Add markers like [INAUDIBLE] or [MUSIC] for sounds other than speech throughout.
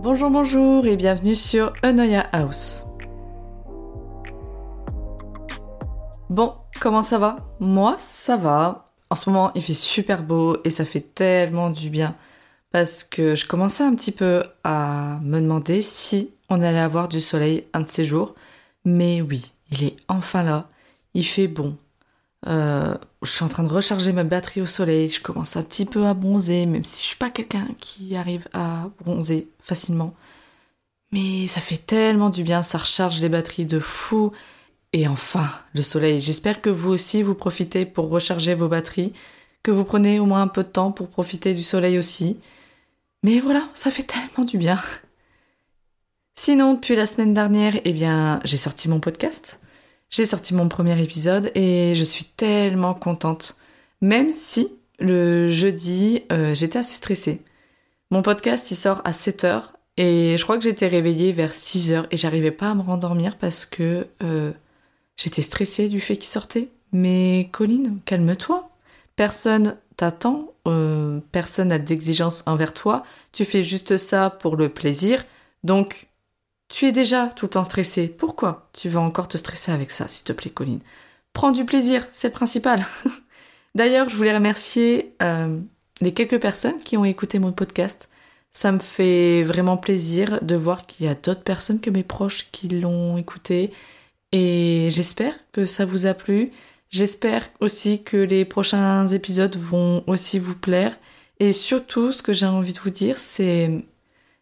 Bonjour, bonjour et bienvenue sur Eunoia House. Bon, comment ça va? Moi, ça va. En ce moment, il fait super beau et ça fait tellement du bien parce que je commençais un petit peu à me demander si on allait avoir du soleil un de ces jours. Mais oui, il est enfin là. Il fait bon. Euh, je suis en train de recharger ma batterie au soleil. Je commence un petit peu à bronzer, même si je suis pas quelqu'un qui arrive à bronzer facilement. Mais ça fait tellement du bien, ça recharge les batteries de fou. Et enfin, le soleil. J'espère que vous aussi vous profitez pour recharger vos batteries, que vous prenez au moins un peu de temps pour profiter du soleil aussi. Mais voilà, ça fait tellement du bien. Sinon, depuis la semaine dernière, eh bien, j'ai sorti mon podcast. J'ai sorti mon premier épisode et je suis tellement contente. Même si le jeudi, euh, j'étais assez stressée. Mon podcast, il sort à 7h et je crois que j'étais réveillée vers 6h et j'arrivais pas à me rendormir parce que euh, j'étais stressée du fait qu'il sortait. Mais Colline, calme-toi. Personne t'attend, euh, personne n'a d'exigence envers toi. Tu fais juste ça pour le plaisir. Donc, tu es déjà tout le temps stressé. Pourquoi tu vas encore te stresser avec ça, s'il te plaît, Colline? Prends du plaisir, c'est le principal. [LAUGHS] D'ailleurs, je voulais remercier euh, les quelques personnes qui ont écouté mon podcast. Ça me fait vraiment plaisir de voir qu'il y a d'autres personnes que mes proches qui l'ont écouté. Et j'espère que ça vous a plu. J'espère aussi que les prochains épisodes vont aussi vous plaire. Et surtout, ce que j'ai envie de vous dire, c'est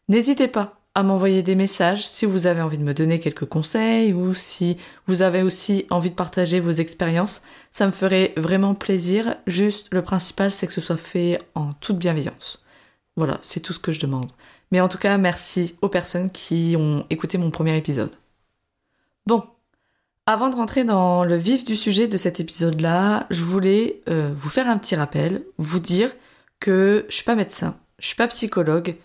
n'hésitez pas à m'envoyer des messages si vous avez envie de me donner quelques conseils ou si vous avez aussi envie de partager vos expériences. Ça me ferait vraiment plaisir. Juste, le principal, c'est que ce soit fait en toute bienveillance. Voilà, c'est tout ce que je demande. Mais en tout cas, merci aux personnes qui ont écouté mon premier épisode. Bon, avant de rentrer dans le vif du sujet de cet épisode-là, je voulais euh, vous faire un petit rappel, vous dire que je suis pas médecin, je suis pas psychologue,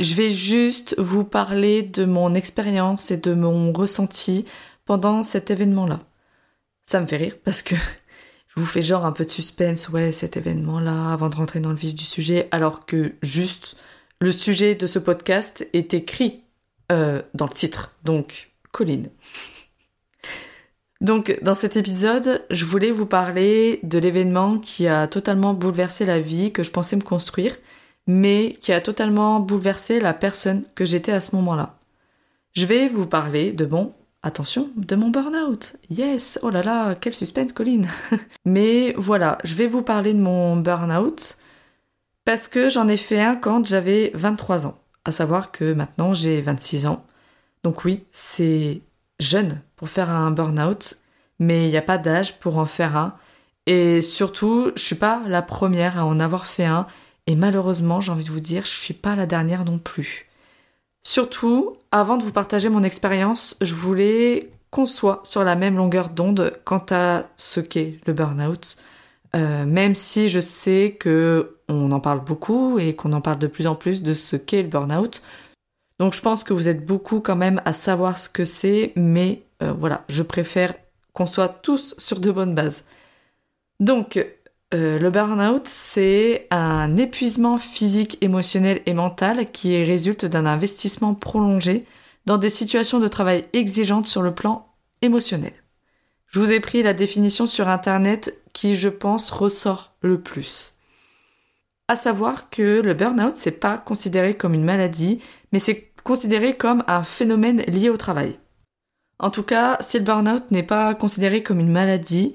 je vais juste vous parler de mon expérience et de mon ressenti pendant cet événement-là. Ça me fait rire parce que [LAUGHS] je vous fais genre un peu de suspense, ouais, cet événement-là, avant de rentrer dans le vif du sujet, alors que juste le sujet de ce podcast est écrit euh, dans le titre. Donc, Colline. Donc, dans cet épisode, je voulais vous parler de l'événement qui a totalement bouleversé la vie que je pensais me construire mais qui a totalement bouleversé la personne que j'étais à ce moment-là. Je vais vous parler de bon, attention, de mon burn-out. Yes, oh là là, quel suspense, Colline. [LAUGHS] mais voilà, je vais vous parler de mon burn-out parce que j'en ai fait un quand j'avais 23 ans. À savoir que maintenant j'ai 26 ans. Donc oui, c'est jeune pour faire un burn-out, mais il n'y a pas d'âge pour en faire un. Et surtout, je suis pas la première à en avoir fait un et malheureusement, j'ai envie de vous dire, je suis pas la dernière non plus. Surtout, avant de vous partager mon expérience, je voulais qu'on soit sur la même longueur d'onde quant à ce qu'est le burn-out. Euh, même si je sais que on en parle beaucoup et qu'on en parle de plus en plus de ce qu'est le burn-out. Donc je pense que vous êtes beaucoup quand même à savoir ce que c'est, mais euh, voilà, je préfère qu'on soit tous sur de bonnes bases. Donc, euh, le burn-out, c'est un épuisement physique, émotionnel et mental qui résulte d'un investissement prolongé dans des situations de travail exigeantes sur le plan émotionnel. Je vous ai pris la définition sur Internet qui, je pense, ressort le plus. À savoir que le burn-out, c'est pas considéré comme une maladie, mais c'est considéré comme un phénomène lié au travail. En tout cas, si le burn-out n'est pas considéré comme une maladie,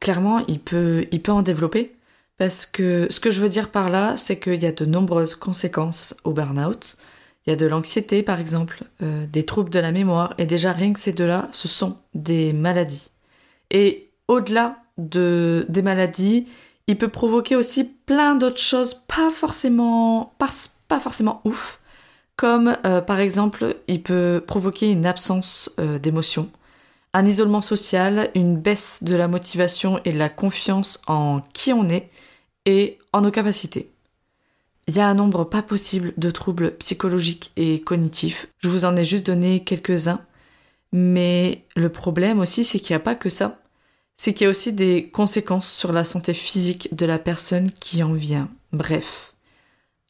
clairement, il peut, il peut en développer. Parce que ce que je veux dire par là, c'est qu'il y a de nombreuses conséquences au burn-out. Il y a de l'anxiété, par exemple, euh, des troubles de la mémoire, et déjà rien que ces deux-là, ce sont des maladies. Et au-delà de, des maladies, il peut provoquer aussi plein d'autres choses pas forcément, pas, pas forcément ouf, comme euh, par exemple, il peut provoquer une absence euh, d'émotion, un isolement social, une baisse de la motivation et de la confiance en qui on est et en nos capacités. Il y a un nombre pas possible de troubles psychologiques et cognitifs. Je vous en ai juste donné quelques-uns. Mais le problème aussi, c'est qu'il n'y a pas que ça. C'est qu'il y a aussi des conséquences sur la santé physique de la personne qui en vient. Bref.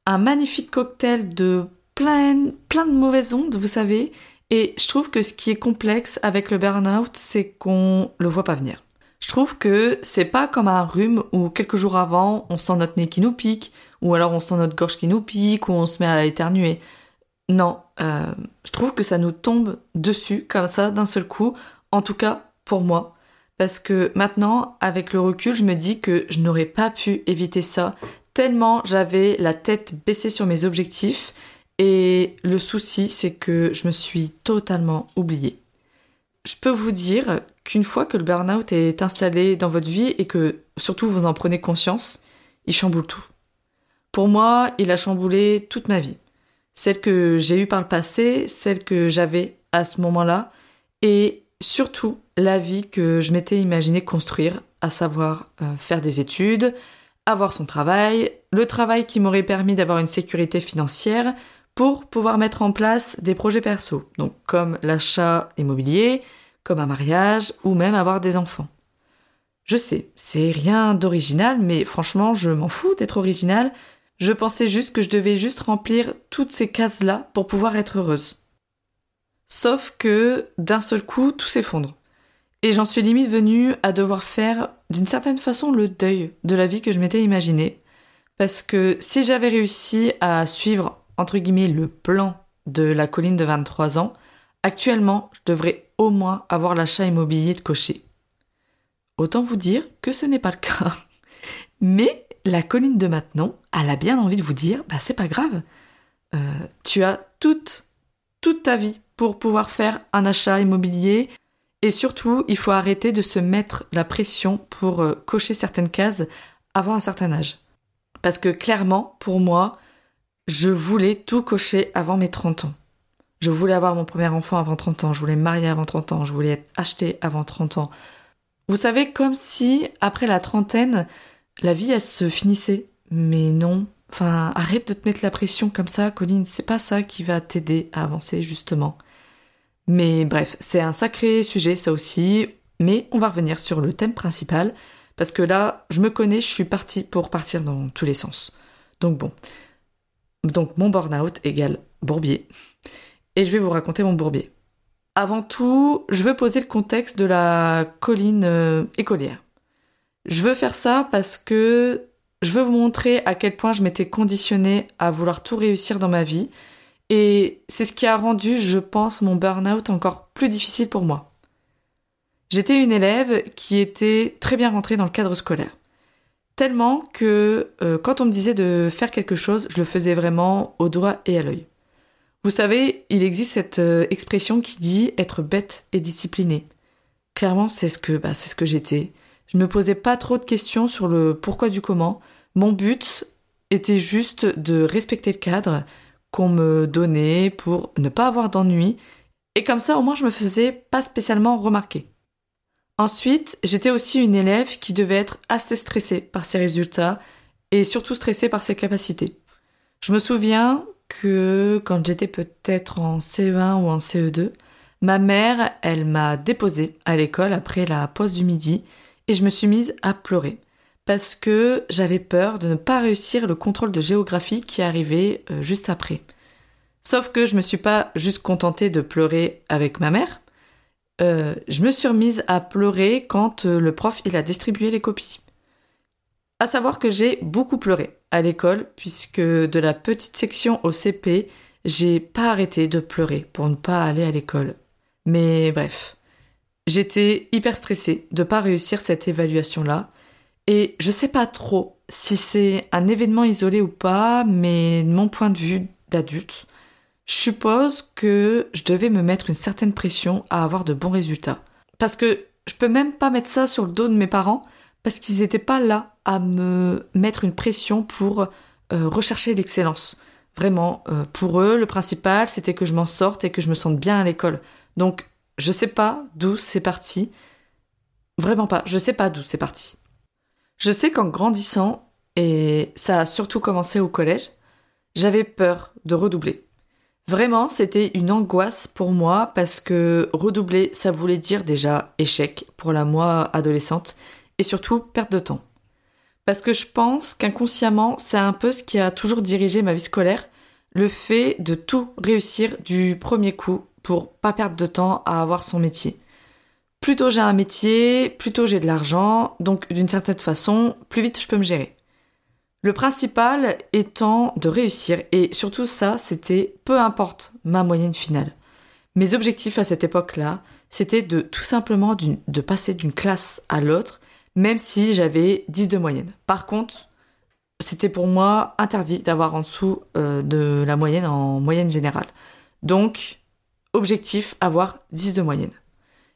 Un magnifique cocktail de plein, plein de mauvaises ondes, vous savez. Et je trouve que ce qui est complexe avec le burn-out, c'est qu'on le voit pas venir. Je trouve que c'est pas comme un rhume où quelques jours avant, on sent notre nez qui nous pique, ou alors on sent notre gorge qui nous pique, ou on se met à éternuer. Non, euh, je trouve que ça nous tombe dessus comme ça d'un seul coup, en tout cas pour moi. Parce que maintenant, avec le recul, je me dis que je n'aurais pas pu éviter ça, tellement j'avais la tête baissée sur mes objectifs et le souci, c'est que je me suis totalement oubliée. Je peux vous dire qu'une fois que le burn-out est installé dans votre vie et que surtout vous en prenez conscience, il chamboule tout. Pour moi, il a chamboulé toute ma vie. Celle que j'ai eue par le passé, celle que j'avais à ce moment-là, et surtout la vie que je m'étais imaginé construire, à savoir euh, faire des études, avoir son travail, le travail qui m'aurait permis d'avoir une sécurité financière, pour pouvoir mettre en place des projets perso, donc comme l'achat immobilier, comme un mariage ou même avoir des enfants. Je sais, c'est rien d'original, mais franchement, je m'en fous d'être original. Je pensais juste que je devais juste remplir toutes ces cases-là pour pouvoir être heureuse. Sauf que d'un seul coup, tout s'effondre. Et j'en suis limite venue à devoir faire d'une certaine façon le deuil de la vie que je m'étais imaginée. Parce que si j'avais réussi à suivre entre guillemets, le plan de la colline de 23 ans, actuellement, je devrais au moins avoir l'achat immobilier de cocher. Autant vous dire que ce n'est pas le cas. [LAUGHS] Mais la colline de maintenant, elle a bien envie de vous dire, bah c'est pas grave. Euh, tu as toute, toute ta vie pour pouvoir faire un achat immobilier. Et surtout, il faut arrêter de se mettre la pression pour euh, cocher certaines cases avant un certain âge. Parce que clairement, pour moi, je voulais tout cocher avant mes 30 ans. Je voulais avoir mon premier enfant avant 30 ans, je voulais me marier avant 30 ans, je voulais être achetée avant 30 ans. Vous savez, comme si, après la trentaine, la vie, elle se finissait. Mais non. Enfin, arrête de te mettre la pression comme ça, Colline. C'est pas ça qui va t'aider à avancer, justement. Mais bref, c'est un sacré sujet, ça aussi. Mais on va revenir sur le thème principal. Parce que là, je me connais, je suis partie pour partir dans tous les sens. Donc bon. Donc mon burn-out égale bourbier. Et je vais vous raconter mon bourbier. Avant tout, je veux poser le contexte de la colline euh, écolière. Je veux faire ça parce que je veux vous montrer à quel point je m'étais conditionnée à vouloir tout réussir dans ma vie. Et c'est ce qui a rendu, je pense, mon burn-out encore plus difficile pour moi. J'étais une élève qui était très bien rentrée dans le cadre scolaire. Tellement que euh, quand on me disait de faire quelque chose, je le faisais vraiment au doigt et à l'œil. Vous savez, il existe cette euh, expression qui dit être bête et discipliné. Clairement, c'est ce que bah, c'est ce que j'étais. Je me posais pas trop de questions sur le pourquoi du comment. Mon but était juste de respecter le cadre qu'on me donnait pour ne pas avoir d'ennui. Et comme ça, au moins, je me faisais pas spécialement remarquer. Ensuite, j'étais aussi une élève qui devait être assez stressée par ses résultats et surtout stressée par ses capacités. Je me souviens que quand j'étais peut-être en CE1 ou en CE2, ma mère, elle m'a déposée à l'école après la pause du midi et je me suis mise à pleurer parce que j'avais peur de ne pas réussir le contrôle de géographie qui arrivait euh, juste après. Sauf que je me suis pas juste contentée de pleurer avec ma mère, euh, je me suis remise à pleurer quand euh, le prof il a distribué les copies. À savoir que j'ai beaucoup pleuré à l'école puisque de la petite section au CP, j'ai pas arrêté de pleurer pour ne pas aller à l'école. Mais bref, j'étais hyper stressée de pas réussir cette évaluation là et je sais pas trop si c'est un événement isolé ou pas, mais de mon point de vue d'adulte, je suppose que je devais me mettre une certaine pression à avoir de bons résultats. Parce que je peux même pas mettre ça sur le dos de mes parents parce qu'ils n'étaient pas là à me mettre une pression pour euh, rechercher l'excellence. Vraiment, euh, pour eux, le principal, c'était que je m'en sorte et que je me sente bien à l'école. Donc, je sais pas d'où c'est parti. Vraiment pas, je sais pas d'où c'est parti. Je sais qu'en grandissant, et ça a surtout commencé au collège, j'avais peur de redoubler. Vraiment, c'était une angoisse pour moi parce que redoubler, ça voulait dire déjà échec pour la moi adolescente et surtout perte de temps. Parce que je pense qu'inconsciemment, c'est un peu ce qui a toujours dirigé ma vie scolaire, le fait de tout réussir du premier coup pour pas perdre de temps à avoir son métier. Plus tôt j'ai un métier, plus tôt j'ai de l'argent, donc d'une certaine façon, plus vite je peux me gérer. Le principal étant de réussir, et surtout ça, c'était peu importe ma moyenne finale. Mes objectifs à cette époque-là, c'était de tout simplement de passer d'une classe à l'autre, même si j'avais 10 de moyenne. Par contre, c'était pour moi interdit d'avoir en dessous euh, de la moyenne en moyenne générale. Donc, objectif, avoir 10 de moyenne.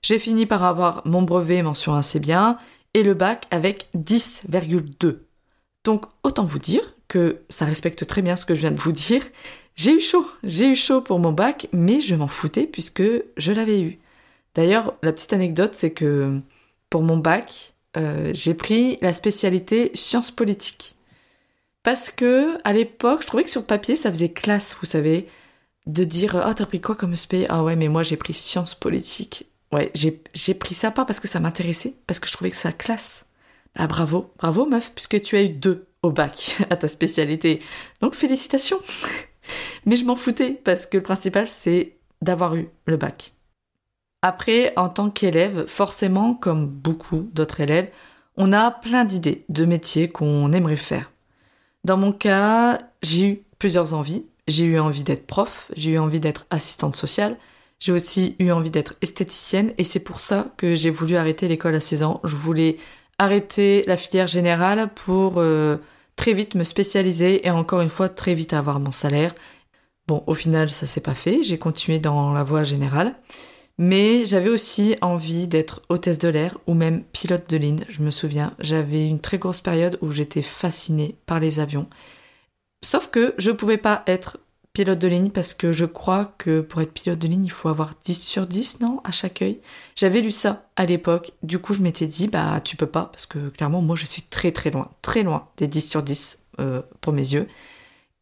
J'ai fini par avoir mon brevet mention assez bien et le bac avec 10,2. Donc, autant vous dire que ça respecte très bien ce que je viens de vous dire. J'ai eu chaud, j'ai eu chaud pour mon bac, mais je m'en foutais puisque je l'avais eu. D'ailleurs, la petite anecdote, c'est que pour mon bac, euh, j'ai pris la spécialité sciences politiques. Parce que à l'époque, je trouvais que sur papier, ça faisait classe, vous savez, de dire Ah, t'as pris quoi comme SP Ah ouais, mais moi j'ai pris sciences politiques. Ouais, j'ai pris ça pas parce que ça m'intéressait, parce que je trouvais que ça classe. Ah bravo, bravo meuf, puisque tu as eu deux au bac [LAUGHS] à ta spécialité. Donc félicitations. [LAUGHS] Mais je m'en foutais parce que le principal c'est d'avoir eu le bac. Après, en tant qu'élève, forcément, comme beaucoup d'autres élèves, on a plein d'idées de métiers qu'on aimerait faire. Dans mon cas, j'ai eu plusieurs envies. J'ai eu envie d'être prof, j'ai eu envie d'être assistante sociale, j'ai aussi eu envie d'être esthéticienne et c'est pour ça que j'ai voulu arrêter l'école à 16 ans. Je voulais arrêter la filière générale pour euh, très vite me spécialiser et encore une fois très vite avoir mon salaire. Bon, au final, ça s'est pas fait, j'ai continué dans la voie générale. Mais j'avais aussi envie d'être hôtesse de l'air ou même pilote de ligne. Je me souviens, j'avais une très grosse période où j'étais fascinée par les avions. Sauf que je pouvais pas être pilote de ligne parce que je crois que pour être pilote de ligne, il faut avoir 10 sur 10, non, à chaque œil. J'avais lu ça à l'époque. Du coup, je m'étais dit, bah, tu peux pas parce que clairement, moi, je suis très très loin, très loin des 10 sur 10 euh, pour mes yeux.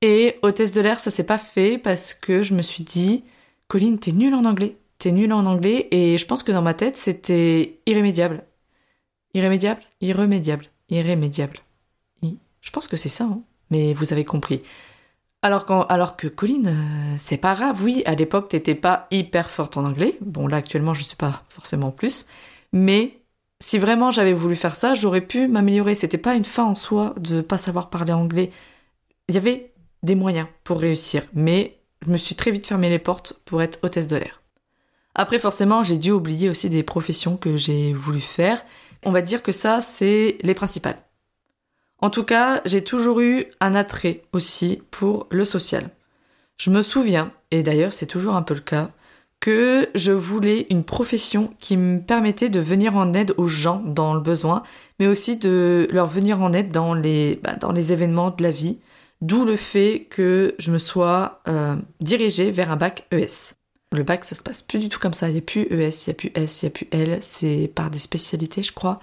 Et hôtesse de l'air, ça s'est pas fait parce que je me suis dit, Colline, t'es nulle en anglais t'es nul en anglais et je pense que dans ma tête c'était irrémédiable. Irrémédiable? Irrémédiable. Irrémédiable. Je pense que c'est ça, hein. mais vous avez compris. Alors, que Colline, euh, c'est pas grave, oui, à l'époque t'étais pas hyper forte en anglais. Bon, là actuellement je suis pas forcément plus. Mais si vraiment j'avais voulu faire ça, j'aurais pu m'améliorer. C'était pas une fin en soi de pas savoir parler anglais. Il y avait des moyens pour réussir, mais je me suis très vite fermé les portes pour être hôtesse de l'air. Après, forcément, j'ai dû oublier aussi des professions que j'ai voulu faire. On va dire que ça, c'est les principales. En tout cas, j'ai toujours eu un attrait aussi pour le social. Je me souviens, et d'ailleurs c'est toujours un peu le cas, que je voulais une profession qui me permettait de venir en aide aux gens dans le besoin, mais aussi de leur venir en aide dans les, bah, événements de la vie, d'où le fait que je me sois euh, dirigée vers un bac ES. Le bac, ça se passe plus du tout comme ça. Il n'y a plus ES, il n'y a plus S, il n'y a plus L. C'est par des spécialités, je crois.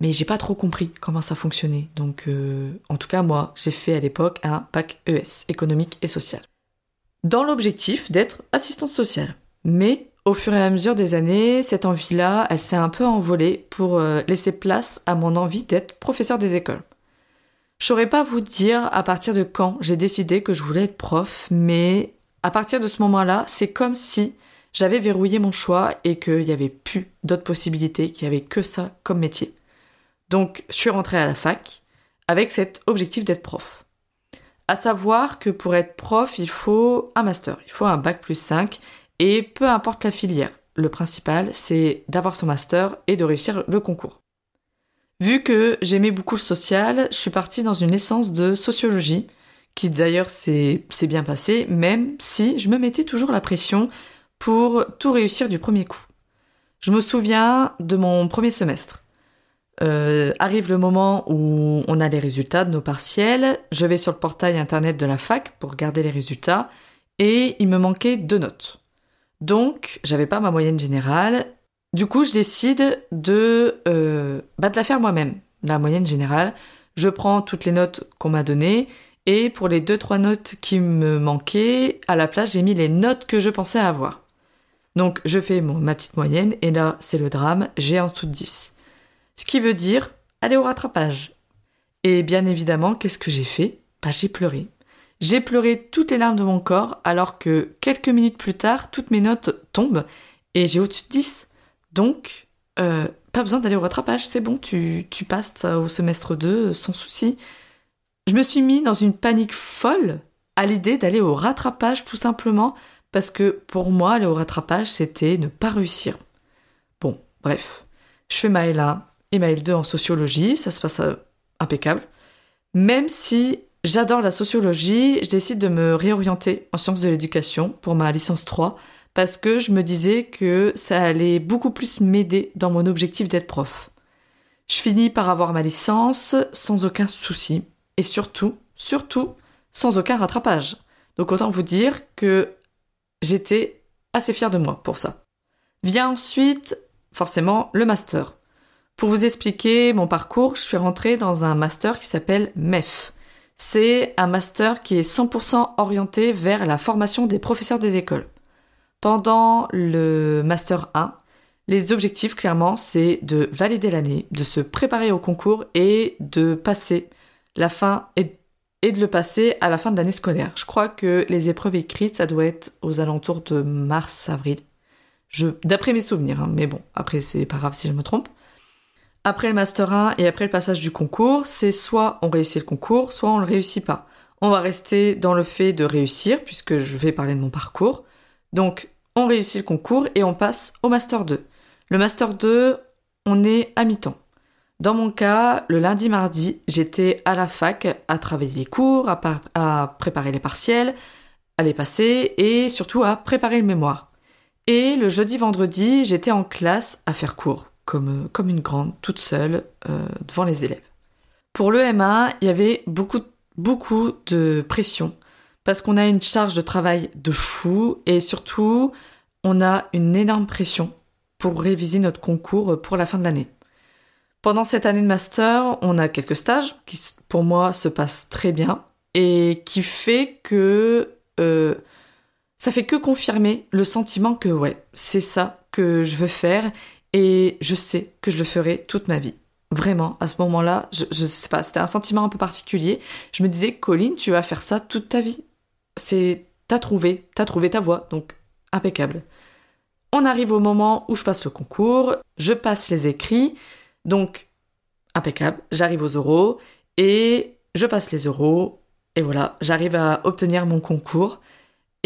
Mais j'ai pas trop compris comment ça fonctionnait. Donc, euh, en tout cas, moi, j'ai fait à l'époque un bac ES, économique et social. Dans l'objectif d'être assistante sociale. Mais au fur et à mesure des années, cette envie-là, elle s'est un peu envolée pour euh, laisser place à mon envie d'être professeur des écoles. Je saurais pas vous dire à partir de quand j'ai décidé que je voulais être prof, mais à partir de ce moment-là, c'est comme si j'avais verrouillé mon choix et qu'il n'y avait plus d'autres possibilités, qu'il n'y avait que ça comme métier. Donc, je suis rentrée à la fac avec cet objectif d'être prof. À savoir que pour être prof, il faut un master, il faut un bac plus 5 et peu importe la filière. Le principal, c'est d'avoir son master et de réussir le concours. Vu que j'aimais beaucoup le social, je suis partie dans une licence de sociologie qui d'ailleurs s'est bien passé, même si je me mettais toujours la pression pour tout réussir du premier coup. Je me souviens de mon premier semestre. Euh, arrive le moment où on a les résultats de nos partiels, je vais sur le portail internet de la fac pour regarder les résultats, et il me manquait deux notes. Donc, j'avais pas ma moyenne générale. Du coup, je décide de, euh, bah, la faire moi-même, la moyenne générale. Je prends toutes les notes qu'on m'a données et pour les deux trois notes qui me manquaient, à la place j'ai mis les notes que je pensais avoir. Donc je fais mon, ma petite moyenne et là c'est le drame, j'ai en dessous de 10. Ce qui veut dire aller au rattrapage. Et bien évidemment, qu'est-ce que j'ai fait? Bah j'ai pleuré. J'ai pleuré toutes les larmes de mon corps alors que quelques minutes plus tard, toutes mes notes tombent et j'ai au-dessus de 10. Donc, euh, pas besoin d'aller au rattrapage, c'est bon, tu, passes au semestre 2 sans souci. Je me suis mis dans une panique folle à l'idée d'aller au rattrapage tout simplement parce que pour moi, aller au rattrapage, c'était ne pas réussir. Bon, bref, je fais ma L1 et ma L2 en sociologie, ça se passe euh, impeccable. Même si j'adore la sociologie, je décide de me réorienter en sciences de l'éducation pour ma licence 3 parce que je me disais que ça allait beaucoup plus m'aider dans mon objectif d'être prof. Je finis par avoir ma licence sans aucun souci et surtout, surtout, sans aucun rattrapage. Donc autant vous dire que j'étais assez fière de moi pour ça. Vient ensuite, forcément, le master. Pour vous expliquer mon parcours, je suis rentrée dans un master qui s'appelle MEF. C'est un master qui est 100% orienté vers la formation des professeurs des écoles. Pendant le master 1, les objectifs, clairement, c'est de valider l'année, de se préparer au concours et de passer la fin et, de le passer à la fin de l'année scolaire. Je crois que les épreuves écrites, ça doit être aux alentours de mars-avril. d'après mes souvenirs, hein, mais bon, après c'est pas grave si je me trompe. Après le master 1 et après le passage du concours, c'est soit on réussit le concours, soit on le réussit pas. On va rester dans le fait de réussir, puisque je vais parler de mon parcours. Donc, on réussit le concours et on passe au master 2. Le master 2, on est à mi-temps. Dans mon cas, le lundi mardi, j'étais à la fac à travailler les cours, à, préparer les partiels, à les passer et surtout à préparer le mémoire. Et le jeudi vendredi, j'étais en classe à faire cours, comme, comme une grande, toute seule, euh, devant les élèves. Pour le MA, il y avait beaucoup, beaucoup de pression parce qu'on a une charge de travail de fou et surtout, on a une énorme pression pour réviser notre concours pour la fin de l'année. Pendant cette année de master, on a quelques stages qui, pour moi, se passent très bien et qui fait que euh, ça fait que confirmer le sentiment que ouais, c'est ça que je veux faire et je sais que je le ferai toute ma vie. Vraiment, à ce moment-là, je, sais pas, c'était un sentiment un peu particulier. Je me disais, Colline, tu vas faire ça toute ta vie. C'est, t'as trouvé, t'as trouvé ta voie, donc impeccable. On arrive au moment où je passe le concours, je passe les écrits, donc, impeccable, j'arrive aux euros et je passe les euros et voilà, j'arrive à obtenir mon concours.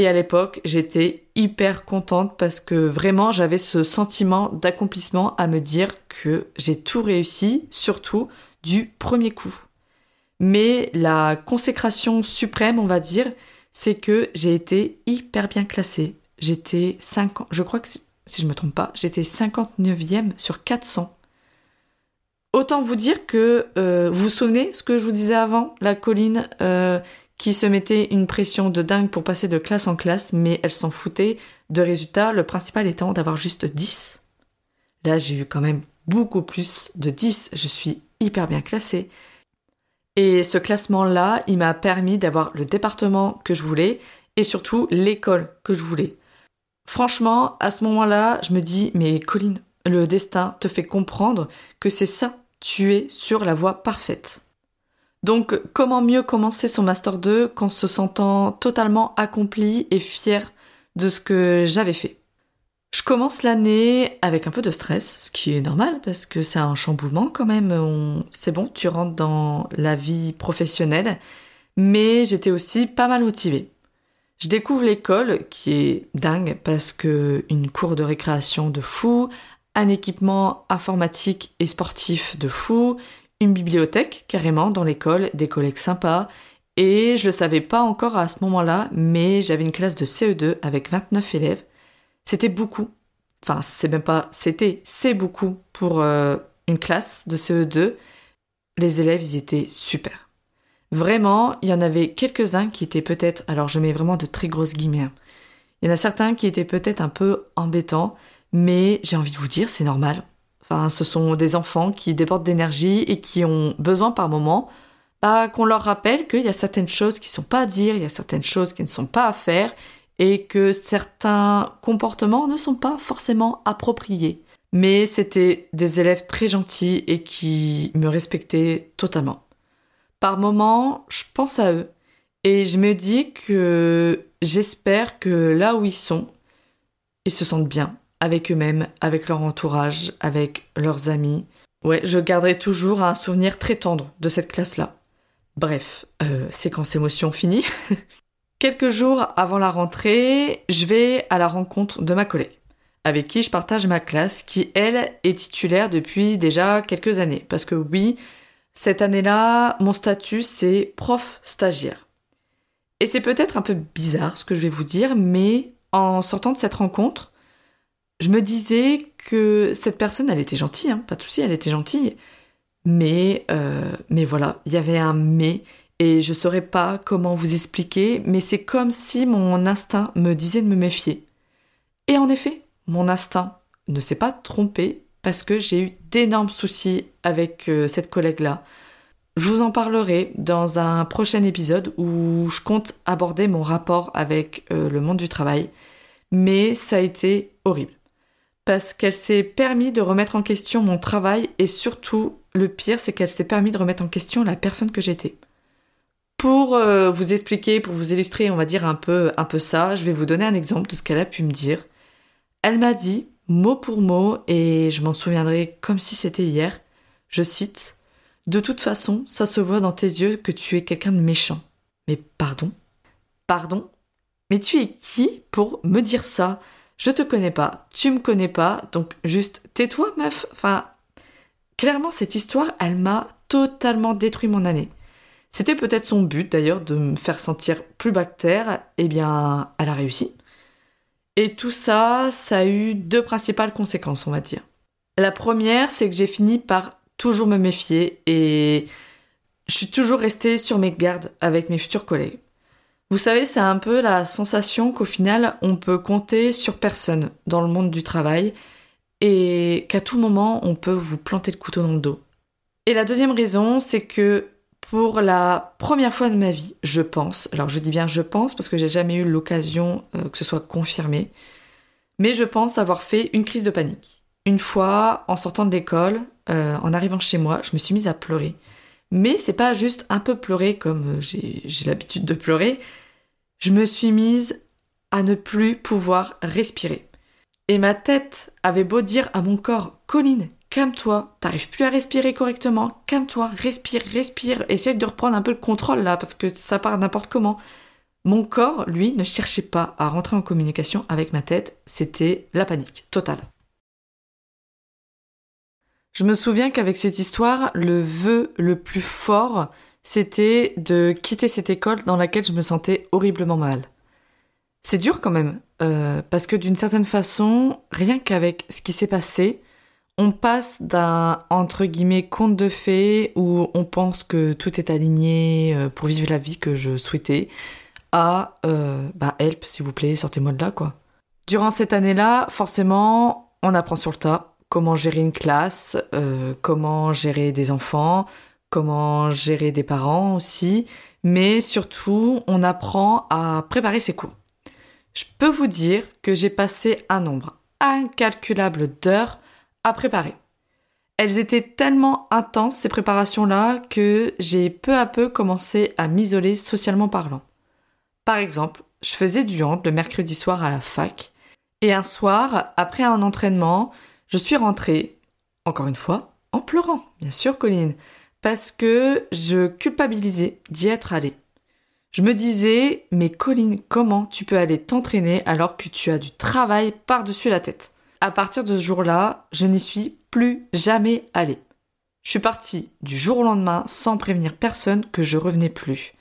Et à l'époque, j'étais hyper contente parce que vraiment, j'avais ce sentiment d'accomplissement à me dire que j'ai tout réussi, surtout du premier coup. Mais la consécration suprême, on va dire, c'est que j'ai été hyper bien classée. J'étais 50, je crois que si je me trompe pas, j'étais 59e sur 400 Autant vous dire que euh, vous vous souvenez ce que je vous disais avant, la colline euh, qui se mettait une pression de dingue pour passer de classe en classe, mais elle s'en foutait de résultats, le principal étant d'avoir juste 10. Là, j'ai eu quand même beaucoup plus de 10, je suis hyper bien classée. Et ce classement-là, il m'a permis d'avoir le département que je voulais et surtout l'école que je voulais. Franchement, à ce moment-là, je me dis, mais Colline, le destin te fait comprendre que c'est ça tu es sur la voie parfaite. Donc, comment mieux commencer son Master 2 qu'en se sentant totalement accompli et fier de ce que j'avais fait? Je commence l'année avec un peu de stress, ce qui est normal parce que c'est un chamboulement quand même. C'est bon, tu rentres dans la vie professionnelle, mais j'étais aussi pas mal motivée. Je découvre l'école qui est dingue parce que une cour de récréation de fou, un équipement informatique et sportif de fou, une bibliothèque carrément dans l'école, des collègues sympas, et je le savais pas encore à ce moment-là, mais j'avais une classe de CE2 avec 29 élèves. C'était beaucoup. Enfin, c'est même pas c'était, c'est beaucoup pour euh, une classe de CE2. Les élèves, ils étaient super. Vraiment, il y en avait quelques-uns qui étaient peut-être, alors je mets vraiment de très grosses guillemets, hein. il y en a certains qui étaient peut-être un peu embêtants, mais j'ai envie de vous dire, c'est normal. Ce sont des enfants qui débordent d'énergie et qui ont besoin par moment bah, qu'on leur rappelle qu'il y a certaines choses qui ne sont pas à dire, il y a certaines choses qui ne sont pas à faire et que certains comportements ne sont pas forcément appropriés. Mais c'était des élèves très gentils et qui me respectaient totalement. Par moments, je pense à eux Et je me dis que j'espère que là où ils sont, ils se sentent bien avec eux-mêmes, avec leur entourage, avec leurs amis. Ouais, je garderai toujours un souvenir très tendre de cette classe-là. Bref, euh, séquence émotion finie. [LAUGHS] Quelques jours avant la rentrée, je vais à la rencontre de ma collègue, avec qui je partage ma classe, qui elle est titulaire depuis déjà quelques années. Parce que oui, cette année-là, mon statut c'est prof stagiaire. Et c'est peut-être un peu bizarre ce que je vais vous dire, mais en sortant de cette rencontre, je me disais que cette personne, elle était gentille, hein, pas de souci, elle était gentille. Mais, euh, mais voilà, il y avait un mais, et je saurais pas comment vous expliquer, mais c'est comme si mon instinct me disait de me méfier. Et en effet, mon instinct ne s'est pas trompé parce que j'ai eu d'énormes soucis avec euh, cette collègue-là. Je vous en parlerai dans un prochain épisode où je compte aborder mon rapport avec euh, le monde du travail, mais ça a été horrible parce qu'elle s'est permis de remettre en question mon travail et surtout, le pire, c'est qu'elle s'est permis de remettre en question la personne que j'étais. Pour euh, vous expliquer, pour vous illustrer, on va dire un peu, un peu ça, je vais vous donner un exemple de ce qu'elle a pu me dire. Elle m'a dit, mot pour mot, et je m'en souviendrai comme si c'était hier, je cite, De toute façon, ça se voit dans tes yeux que tu es quelqu'un de méchant. Mais pardon? Pardon? Mais tu es qui pour me dire ça? Je te connais pas, tu me connais pas, donc juste tais-toi, meuf. Enfin, clairement, cette histoire, elle m'a totalement détruit mon année. C'était peut-être son but d'ailleurs de me faire sentir plus bactère, eh bien, elle a réussi. Et tout ça, ça a eu deux principales conséquences, on va dire. La première, c'est que j'ai fini par toujours me méfier et je suis toujours restée sur mes gardes avec mes futurs collègues. Vous savez, c'est un peu la sensation qu'au final, on peut compter sur personne dans le monde du travail et qu'à tout moment, on peut vous planter le couteau dans le dos. Et la deuxième raison, c'est que pour la première fois de ma vie, je pense, alors je dis bien je pense parce que j'ai jamais eu l'occasion euh, que ce soit confirmé, mais je pense avoir fait une crise de panique. Une fois, en sortant de l'école, euh, en arrivant chez moi, je me suis mise à pleurer. Mais c'est pas juste un peu pleurer comme euh, j'ai l'habitude de pleurer, je me suis mise à ne plus pouvoir respirer. Et ma tête avait beau dire à mon corps, Colline, calme-toi, t'arrives plus à respirer correctement, calme-toi, respire, respire, essaye de reprendre un peu le contrôle là, parce que ça part n'importe comment. Mon corps, lui, ne cherchait pas à rentrer en communication avec ma tête, c'était la panique totale. Je me souviens qu'avec cette histoire, le vœu le plus fort, c'était de quitter cette école dans laquelle je me sentais horriblement mal. C'est dur quand même, euh, parce que d'une certaine façon, rien qu'avec ce qui s'est passé, on passe d'un entre guillemets conte de fées où on pense que tout est aligné euh, pour vivre la vie que je souhaitais à euh, bah help s'il vous plaît sortez-moi de là quoi. Durant cette année-là, forcément, on apprend sur le tas comment gérer une classe, comment gérer des enfants, comment gérer des parents aussi, mais surtout on apprend à préparer ses cours. Je peux vous dire que j'ai passé un nombre incalculable d'heures à préparer. Elles étaient tellement intenses ces préparations-là que j'ai peu à peu commencé à m'isoler socialement parlant. Par exemple, je faisais du hand le mercredi soir à la fac, et un soir, après un entraînement, je suis rentrée, encore une fois, en pleurant, bien sûr, Colline parce que je culpabilisais d'y être allée. Je me disais, mais Colline, comment tu peux aller t'entraîner alors que tu as du travail par-dessus la tête? À partir de ce jour-là, je n'y suis plus jamais allée. Je suis partie du jour au lendemain sans prévenir personne que je revenais plus.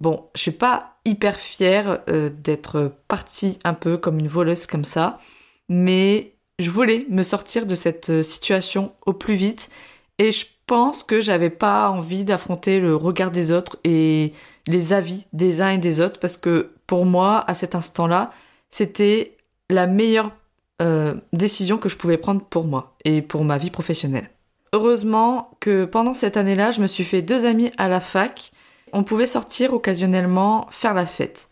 Bon, je suis pas hyper fière euh, d'être partie un peu comme une voleuse comme ça, mais je voulais me sortir de cette euh, situation au plus vite et je pense que j'avais pas envie d'affronter le regard des autres et les avis des uns et des autres parce que pour moi, à cet instant-là, c'était la meilleure euh, décision que je pouvais prendre pour moi et pour ma vie professionnelle. Heureusement que pendant cette année-là, je me suis fait deux amis à la fac. On pouvait sortir occasionnellement faire la fête.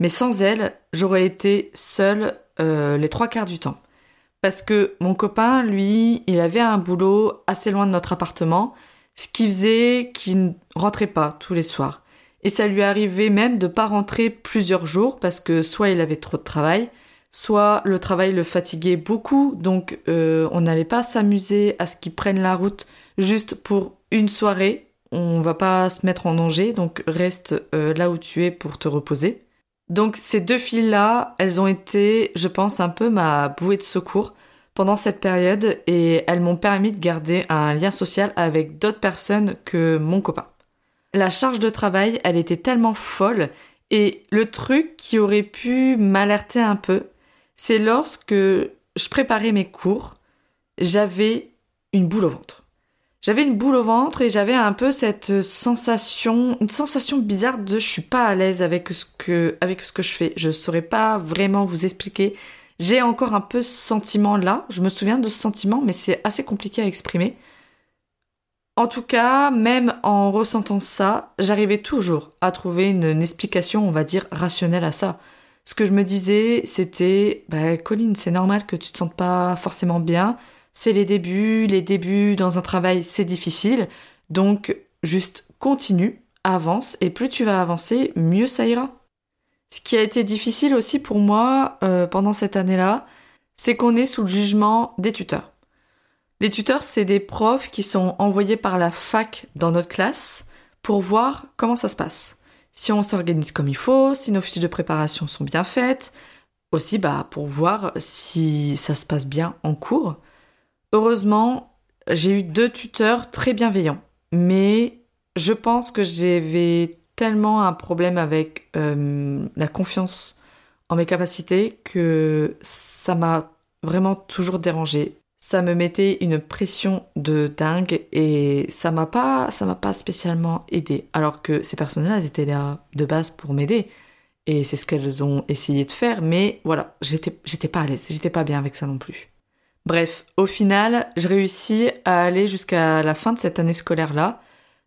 Mais sans elles, j'aurais été seule euh, les trois quarts du temps parce que mon copain, lui, il avait un boulot assez loin de notre appartement, ce qui faisait qu'il ne rentrait pas tous les soirs. Et ça lui arrivait même de pas rentrer plusieurs jours parce que soit il avait trop de travail, soit le travail le fatiguait beaucoup, donc euh, on n'allait pas s'amuser à ce qu'il prenne la route juste pour une soirée. On va pas se mettre en danger, donc reste euh, là où tu es pour te reposer. Donc ces deux filles-là, elles ont été, je pense, un peu ma bouée de secours pendant cette période et elles m'ont permis de garder un lien social avec d'autres personnes que mon copain. La charge de travail, elle était tellement folle et le truc qui aurait pu m'alerter un peu, c'est lorsque je préparais mes cours, j'avais une boule au ventre. J'avais une boule au ventre et j'avais un peu cette sensation, une sensation bizarre de je suis pas à l'aise avec ce que, avec ce que je fais. Je saurais pas vraiment vous expliquer. J'ai encore un peu ce sentiment là. Je me souviens de ce sentiment, mais c'est assez compliqué à exprimer. En tout cas, même en ressentant ça, j'arrivais toujours à trouver une, explication, on va dire, rationnelle à ça. Ce que je me disais, c'était, bah, Colline, c'est normal que tu te sentes pas forcément bien c'est les débuts, les débuts dans un travail c'est difficile, donc juste continue, avance, et plus tu vas avancer, mieux ça ira. Ce qui a été difficile aussi pour moi euh, pendant cette année-là, c'est qu'on est sous le jugement des tuteurs. Les tuteurs, c'est des profs qui sont envoyés par la fac dans notre classe pour voir comment ça se passe. Si on s'organise comme il faut, si nos fiches de préparation sont bien faites, aussi bah, pour voir si ça se passe bien en cours. Heureusement, j'ai eu deux tuteurs très bienveillants, mais je pense que j'avais tellement un problème avec euh, la confiance en mes capacités que ça m'a vraiment toujours dérangé. Ça me mettait une pression de dingue et ça m'a pas, ça m'a pas spécialement aidé. Alors que ces personnes-là, elles étaient là de base pour m'aider et c'est ce qu'elles ont essayé de faire. Mais voilà, j'étais, j'étais pas à l'aise, j'étais pas bien avec ça non plus. Bref, au final, je réussis à aller jusqu'à la fin de cette année scolaire-là,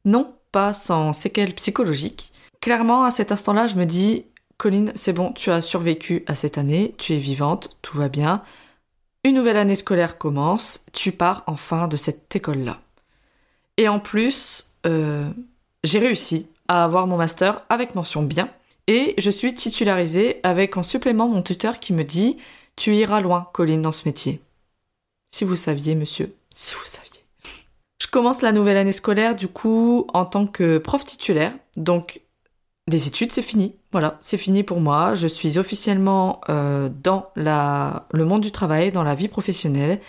non pas sans séquelles psychologiques. Clairement, à cet instant-là, je me dis, Colline, c'est bon, tu as survécu à cette année, tu es vivante, tout va bien. Une nouvelle année scolaire commence, tu pars enfin de cette école-là. Et en plus, euh, j'ai réussi à avoir mon master avec mention bien, et je suis titularisée avec en supplément mon tuteur qui me dit, tu iras loin, Colline, dans ce métier. Si vous saviez, monsieur, si vous saviez. Je commence la nouvelle année scolaire du coup en tant que prof titulaire. Donc les études, c'est fini. Voilà, c'est fini pour moi. Je suis officiellement euh, dans le monde du travail, dans la vie professionnelle.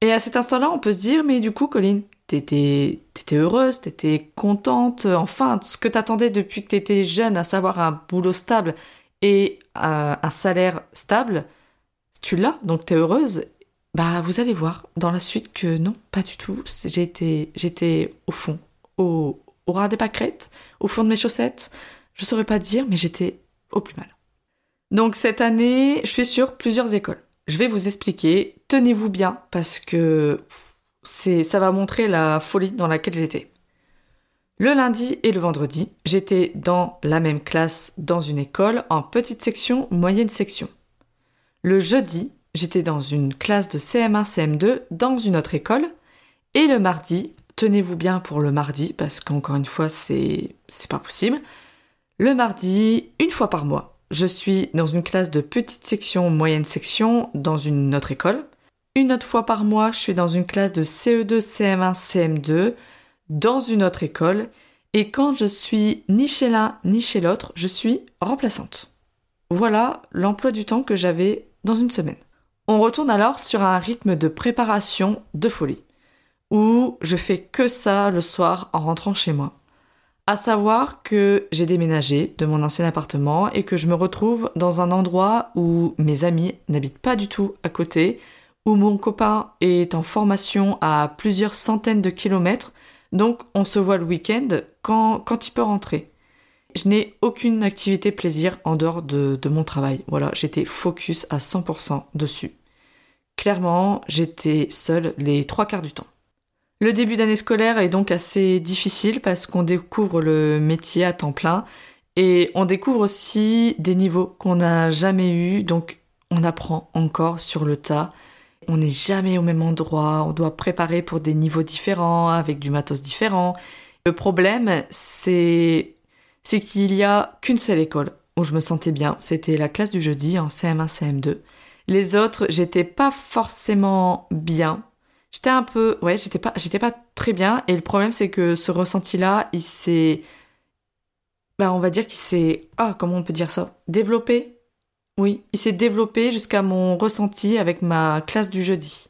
Et à cet instant-là, on peut se dire, mais du coup, Colline, t'étais, t'étais heureuse, t'étais contente, enfin, ce que t'attendais depuis que t'étais jeune, à savoir un boulot stable et euh, un salaire stable, tu l'as, donc t'es heureuse. Bah, vous allez voir dans la suite que non, pas du tout. J'étais, au fond, au, au ras des pâquerettes, au fond de mes chaussettes. Je saurais pas dire, mais j'étais au plus mal. Donc cette année, je suis sur plusieurs écoles. Je vais vous expliquer. Tenez-vous bien parce que ça va montrer la folie dans laquelle j'étais. Le lundi et le vendredi, j'étais dans la même classe dans une école en petite section, moyenne section. Le jeudi, j'étais dans une classe de CM1, CM2 dans une autre école. Et le mardi, tenez-vous bien pour le mardi, parce qu'encore une fois, c'est, c'est pas possible. Le mardi, une fois par mois, je suis dans une classe de petite section, moyenne section, dans une autre école. Une autre fois par mois, je suis dans une classe de CE2, CM1, CM2, dans une autre école. Et quand je suis ni chez l'un ni chez l'autre, je suis remplaçante. Voilà l'emploi du temps que j'avais dans une semaine. On retourne alors sur un rythme de préparation de folie, où je fais que ça le soir en rentrant chez moi. À savoir que j'ai déménagé de mon ancien appartement et que je me retrouve dans un endroit où mes amis n'habitent pas du tout à côté, où mon copain est en formation à plusieurs centaines de kilomètres, donc on se voit le week-end quand, il peut rentrer. Je n'ai aucune activité plaisir en dehors de, de mon travail. Voilà, j'étais focus à 100% dessus. Clairement, j'étais seule les trois quarts du temps. Le début d'année scolaire est donc assez difficile parce qu'on découvre le métier à temps plein et on découvre aussi des niveaux qu'on n'a jamais eus, donc on apprend encore sur le tas. On n'est jamais au même endroit, on doit préparer pour des niveaux différents, avec du matos différent. Le problème, c'est c'est qu'il y a qu'une seule école où je me sentais bien, c'était la classe du jeudi en CM1, CM2. Les autres, j'étais pas forcément bien. J'étais un peu, ouais, j'étais pas, très bien. Et le problème, c'est que ce ressenti-là, il s'est, bah, on va dire qu'il s'est, ah, comment on peut dire ça, développé. Oui, il s'est développé jusqu'à mon ressenti avec ma classe du jeudi.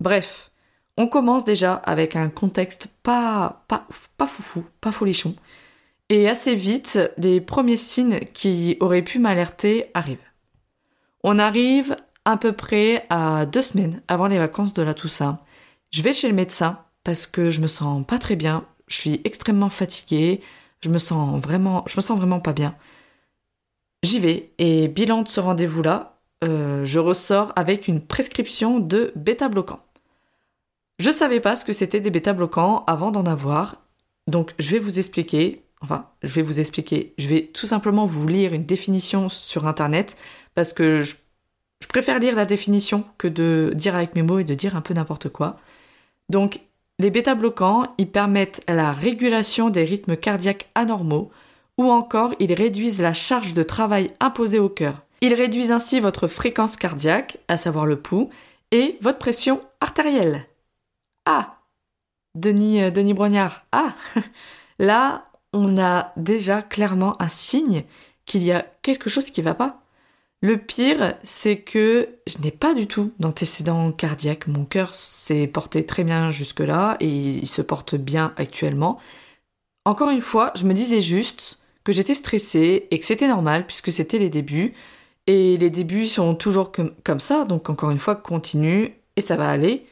Bref, on commence déjà avec un contexte pas, pas, pas foufou, pas folichon. Et assez vite, les premiers signes qui auraient pu m'alerter arrivent. On arrive à peu près à deux semaines avant les vacances de la Toussaint. Je vais chez le médecin parce que je me sens pas très bien, je suis extrêmement fatiguée, je me sens vraiment, me sens vraiment pas bien. J'y vais et bilan de ce rendez-vous-là, euh, je ressors avec une prescription de bêta-bloquant. Je savais pas ce que c'était des bêta-bloquants avant d'en avoir, donc je vais vous expliquer, enfin, je vais vous expliquer, je vais tout simplement vous lire une définition sur internet parce que je, préfère lire la définition que de dire avec mes mots et de dire un peu n'importe quoi. Donc, les bêta-bloquants, ils permettent la régulation des rythmes cardiaques anormaux ou encore ils réduisent la charge de travail imposée au cœur. Ils réduisent ainsi votre fréquence cardiaque, à savoir le pouls, et votre pression artérielle. Ah Denis, euh, Denis Brognard. Ah [LAUGHS] Là, on a déjà clairement un signe qu'il y a quelque chose qui va pas. Le pire, c'est que je n'ai pas du tout d'antécédent cardiaque. Mon cœur s'est porté très bien jusque-là et il se porte bien actuellement. Encore une fois, je me disais juste que j'étais stressée et que c'était normal puisque c'était les débuts. Et les débuts sont toujours comme ça, donc encore une fois, continue et ça va aller.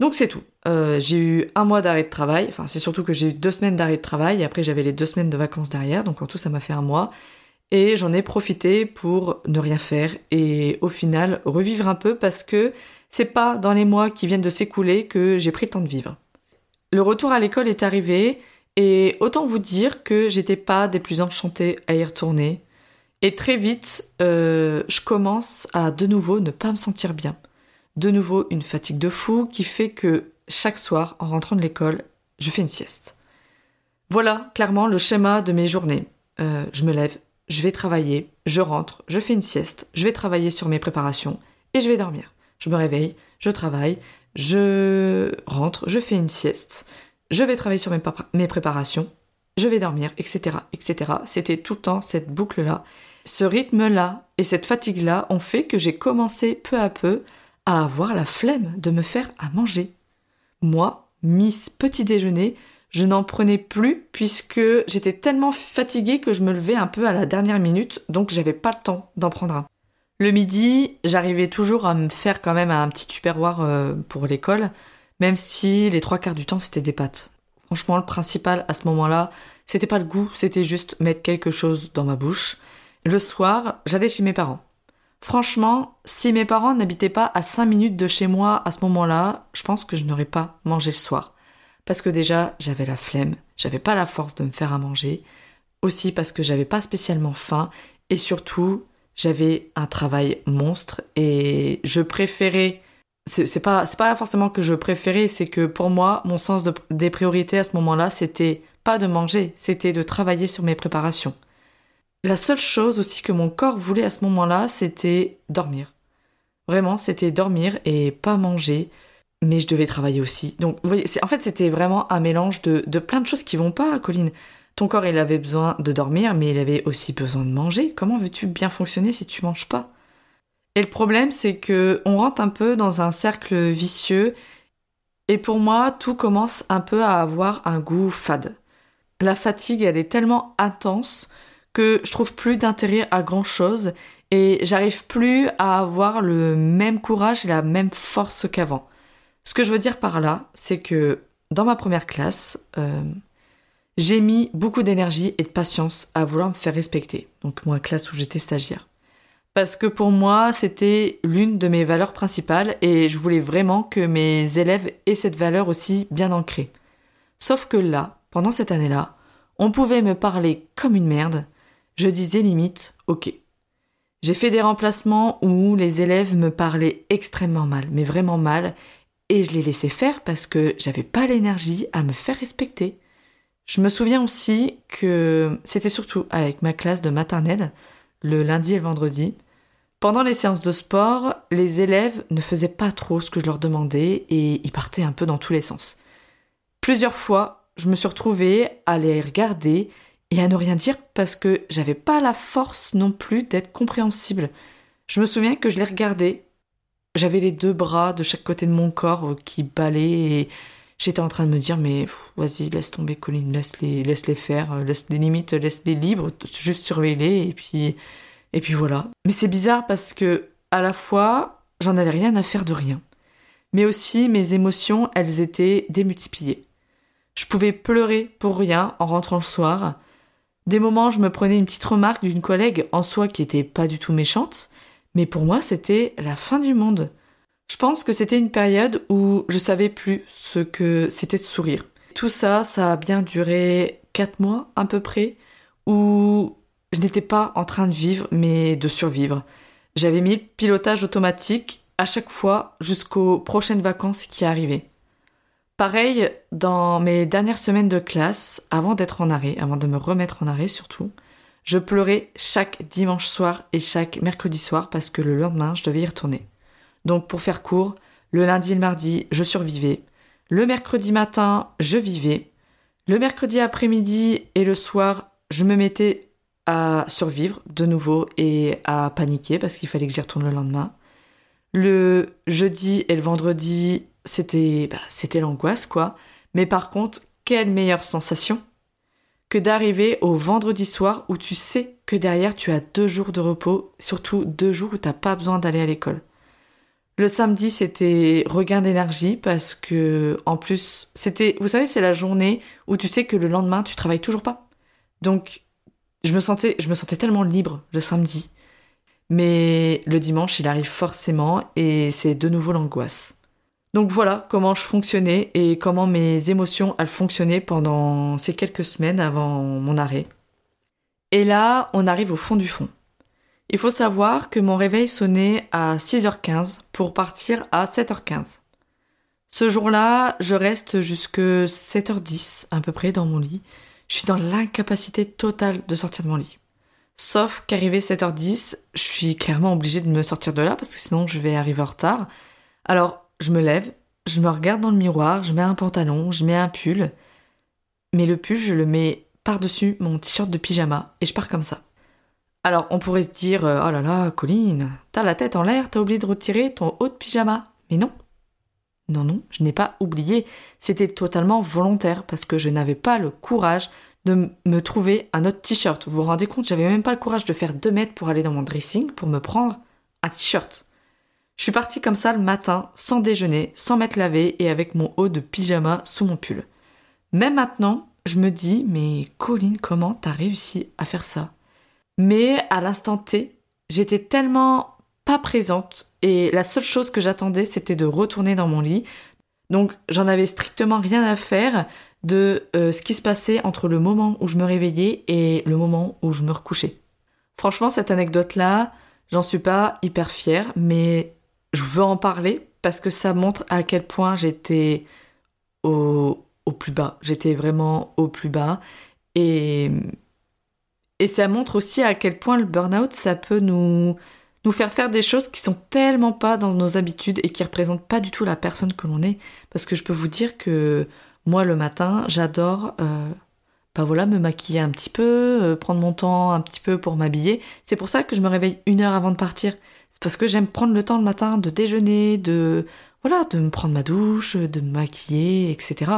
Donc c'est tout. Euh, j'ai eu un mois d'arrêt de travail, enfin c'est surtout que j'ai eu deux semaines d'arrêt de travail et après j'avais les deux semaines de vacances derrière, donc en tout ça m'a fait un mois. Et j'en ai profité pour ne rien faire et au final revivre un peu parce que c'est pas dans les mois qui viennent de s'écouler que j'ai pris le temps de vivre. Le retour à l'école est arrivé et autant vous dire que j'étais pas des plus enchantées à y retourner. Et très vite, euh, je commence à de nouveau ne pas me sentir bien. De nouveau une fatigue de fou qui fait que chaque soir, en rentrant de l'école, je fais une sieste. Voilà clairement le schéma de mes journées. Euh, je me lève, je vais travailler, je rentre, je fais une sieste, je vais travailler sur mes préparations et je vais dormir. Je me réveille, je travaille, je rentre, je fais une sieste, je vais travailler sur mes, préparations, je vais dormir, etc., etc. C'était tout le temps cette boucle-là. Ce rythme-là et cette fatigue-là ont fait que j'ai commencé peu à peu à avoir la flemme de me faire à manger. Moi, Miss Petit Déjeuner, je n'en prenais plus puisque j'étais tellement fatiguée que je me levais un peu à la dernière minute, donc j'avais pas le temps d'en prendre un. Le midi, j'arrivais toujours à me faire quand même un petit tupperware euh, pour l'école, même si les trois quarts du temps c'était des pâtes. Franchement, le principal à ce moment-là, c'était pas le goût, c'était juste mettre quelque chose dans ma bouche. Le soir, j'allais chez mes parents. Franchement, si mes parents n'habitaient pas à 5 minutes de chez moi à ce moment-là, je pense que je n'aurais pas mangé le soir parce que déjà j'avais la flemme, j'avais pas la force de me faire à manger, aussi parce que j'avais pas spécialement faim et surtout j'avais un travail monstre et je préférais c'est pas c'est pas forcément que je préférais, c'est que pour moi mon sens des priorités à ce moment-là, c'était pas de manger, c'était de travailler sur mes préparations. La seule chose aussi que mon corps voulait à ce moment-là, c'était dormir. Vraiment, c'était dormir et pas manger mais je devais travailler aussi. Donc, vous voyez, en fait, c'était vraiment un mélange de, plein de choses qui vont pas, Colline. Ton corps, il avait besoin de dormir, mais il avait aussi besoin de manger. Comment veux-tu bien fonctionner si tu manges pas? Et le problème, c'est que on rentre un peu dans un cercle vicieux. Et pour moi, tout commence un peu à avoir un goût fade. La fatigue, elle est tellement intense que je trouve plus d'intérêt à grand chose et j'arrive plus à avoir le même courage et la même force qu'avant. Ce que je veux dire par là, c'est que dans ma première classe, euh, j'ai mis beaucoup d'énergie et de patience à vouloir me faire respecter. Donc moi, classe où j'étais stagiaire. Parce que pour moi, c'était l'une de mes valeurs principales et je voulais vraiment que mes élèves aient cette valeur aussi bien ancrée. Sauf que là, pendant cette année-là, on pouvait me parler comme une merde. Je disais limite, ok. J'ai fait des remplacements où les élèves me parlaient extrêmement mal, mais vraiment mal, et je l'ai laissé faire parce que j'avais pas l'énergie à me faire respecter. Je me souviens aussi que c'était surtout avec ma classe de maternelle, le lundi et le vendredi. Pendant les séances de sport, les élèves ne faisaient pas trop ce que je leur demandais et ils partaient un peu dans tous les sens. Plusieurs fois, je me suis retrouvée à les regarder et à ne rien dire parce que j'avais pas la force non plus d'être compréhensible. Je me souviens que je les regardais. J'avais les deux bras de chaque côté de mon corps euh, qui balaient et j'étais en train de me dire mais vas-y laisse tomber Colline, laisse les, laisse les faire, euh, laisse les limites, laisse les libres, juste surveiller et puis et puis voilà. Mais c'est bizarre parce que à la fois j'en avais rien à faire de rien, mais aussi mes émotions elles étaient démultipliées. Je pouvais pleurer pour rien en rentrant le soir. Des moments, je me prenais une petite remarque d'une collègue en soi qui était pas du tout méchante, mais pour moi, c'était la fin du monde. Je pense que c'était une période où je savais plus ce que c'était de sourire. Tout ça, ça a bien duré quatre mois à peu près, où je n'étais pas en train de vivre, mais de survivre. J'avais mis pilotage automatique à chaque fois jusqu'aux prochaines vacances qui arrivaient. Pareil, dans mes dernières semaines de classe, avant d'être en arrêt, avant de me remettre en arrêt surtout, je pleurais chaque dimanche soir et chaque mercredi soir parce que le lendemain, je devais y retourner. Donc pour faire court, le lundi et le mardi, je survivais. Le mercredi matin, je vivais. Le mercredi après-midi et le soir, je me mettais à survivre de nouveau et à paniquer parce qu'il fallait que j'y retourne le lendemain. Le jeudi et le vendredi, c'était bah, l'angoisse quoi. Mais par contre, quelle meilleure sensation que d'arriver au vendredi soir où tu sais que derrière tu as deux jours de repos, surtout deux jours où t'as pas besoin d'aller à l'école. Le samedi, c'était regain d'énergie parce que, en plus, c'était, vous savez, c'est la journée où tu sais que le lendemain, tu travailles toujours pas. Donc, je me sentais, je me sentais tellement libre le samedi. Mais le dimanche, il arrive forcément et c'est de nouveau l'angoisse. Donc voilà comment je fonctionnais et comment mes émotions elles fonctionnaient pendant ces quelques semaines avant mon arrêt. Et là, on arrive au fond du fond. Il faut savoir que mon réveil sonnait à 6h15 pour partir à 7h15. Ce jour-là, je reste jusque 7h10 à peu près dans mon lit. Je suis dans l'incapacité totale de sortir de mon lit. Sauf qu'arrivé 7h10, je suis clairement obligée de me sortir de là parce que sinon je vais arriver en retard. Alors je me lève, je me regarde dans le miroir, je mets un pantalon, je mets un pull. Mais le pull, je le mets par-dessus mon t-shirt de pyjama et je pars comme ça. Alors, on pourrait se dire euh, Oh là là, Colline, t'as la tête en l'air, t'as oublié de retirer ton haut de pyjama. Mais non. Non, non, je n'ai pas oublié. C'était totalement volontaire parce que je n'avais pas le courage de me trouver un autre t-shirt. Vous vous rendez compte, j'avais même pas le courage de faire deux mètres pour aller dans mon dressing pour me prendre un t-shirt. Je suis partie comme ça le matin, sans déjeuner, sans m'être lavé et avec mon haut de pyjama sous mon pull. Même maintenant, je me dis, mais Colline, comment t'as réussi à faire ça? Mais à l'instant T, j'étais tellement pas présente et la seule chose que j'attendais, c'était de retourner dans mon lit. Donc j'en avais strictement rien à faire de euh, ce qui se passait entre le moment où je me réveillais et le moment où je me recouchais. Franchement, cette anecdote-là, j'en suis pas hyper fière, mais je veux en parler parce que ça montre à quel point j'étais au, plus bas. J'étais vraiment au plus bas. Et, ça montre aussi à quel point le burn-out, ça peut nous, faire faire des choses qui sont tellement pas dans nos habitudes et qui représentent pas du tout la personne que l'on est. Parce que je peux vous dire que moi, le matin, j'adore... Euh, bah me maquiller un petit peu, euh, prendre mon temps un petit peu pour m'habiller. C'est pour ça que je me réveille une heure avant de partir. C'est parce que j'aime prendre le temps le matin de déjeuner, de voilà, de me prendre ma douche, de me maquiller, etc.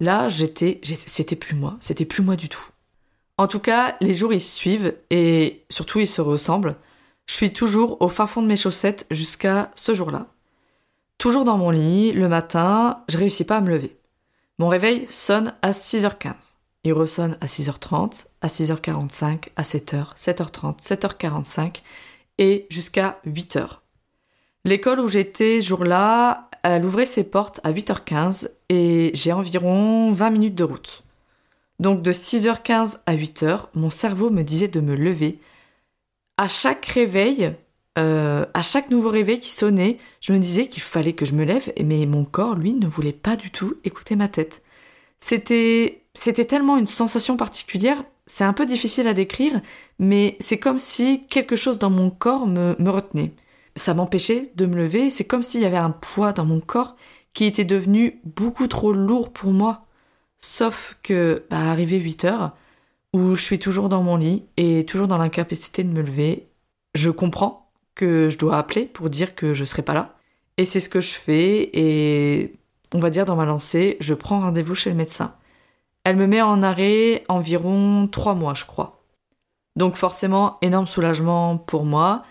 Là, j'étais, c'était plus moi, c'était plus moi du tout. En tout cas, les jours ils suivent et surtout ils se ressemblent. Je suis toujours au fin fond de mes chaussettes jusqu'à ce jour-là. Toujours dans mon lit, le matin, je réussis pas à me lever. Mon réveil sonne à 6h15. Il ressonne à 6h30, à 6h45, à 7h, 7h30, 7h45 et jusqu'à 8 heures. L'école où j'étais ce jour-là, elle ouvrait ses portes à 8h15 et j'ai environ 20 minutes de route. Donc de 6h15 à 8h, mon cerveau me disait de me lever. À chaque réveil, euh, à chaque nouveau réveil qui sonnait, je me disais qu'il fallait que je me lève, mais mon corps, lui, ne voulait pas du tout écouter ma tête. C'était, c'était tellement une sensation particulière, c'est un peu difficile à décrire, mais c'est comme si quelque chose dans mon corps me, me retenait. Ça m'empêchait de me lever, c'est comme s'il y avait un poids dans mon corps qui était devenu beaucoup trop lourd pour moi. Sauf que, bah, arrivé 8 heures, où je suis toujours dans mon lit et toujours dans l'incapacité de me lever, je comprends que je dois appeler pour dire que je serai pas là. Et c'est ce que je fais et on va dire dans ma lancée, je prends rendez-vous chez le médecin. Elle me met en arrêt environ trois mois, je crois. Donc forcément, énorme soulagement pour moi.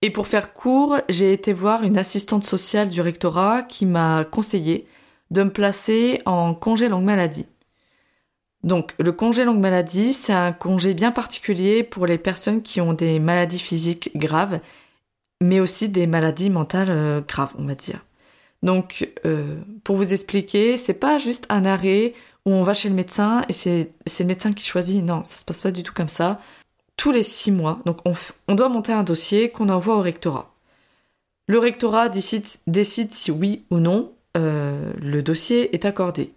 Et pour faire court, j'ai été voir une assistante sociale du rectorat qui m'a conseillé de me placer en congé longue maladie. Donc le congé longue maladie, c'est un congé bien particulier pour les personnes qui ont des maladies physiques graves, mais aussi des maladies mentales euh, graves, on va dire. Donc euh, pour vous expliquer, c'est pas juste un arrêt on va chez le médecin et c'est le médecin qui choisit. Non, ça se passe pas du tout comme ça. Tous les six mois, donc on, doit monter un dossier qu'on envoie au rectorat. Le rectorat décide, décide si oui ou non euh, le dossier est accordé.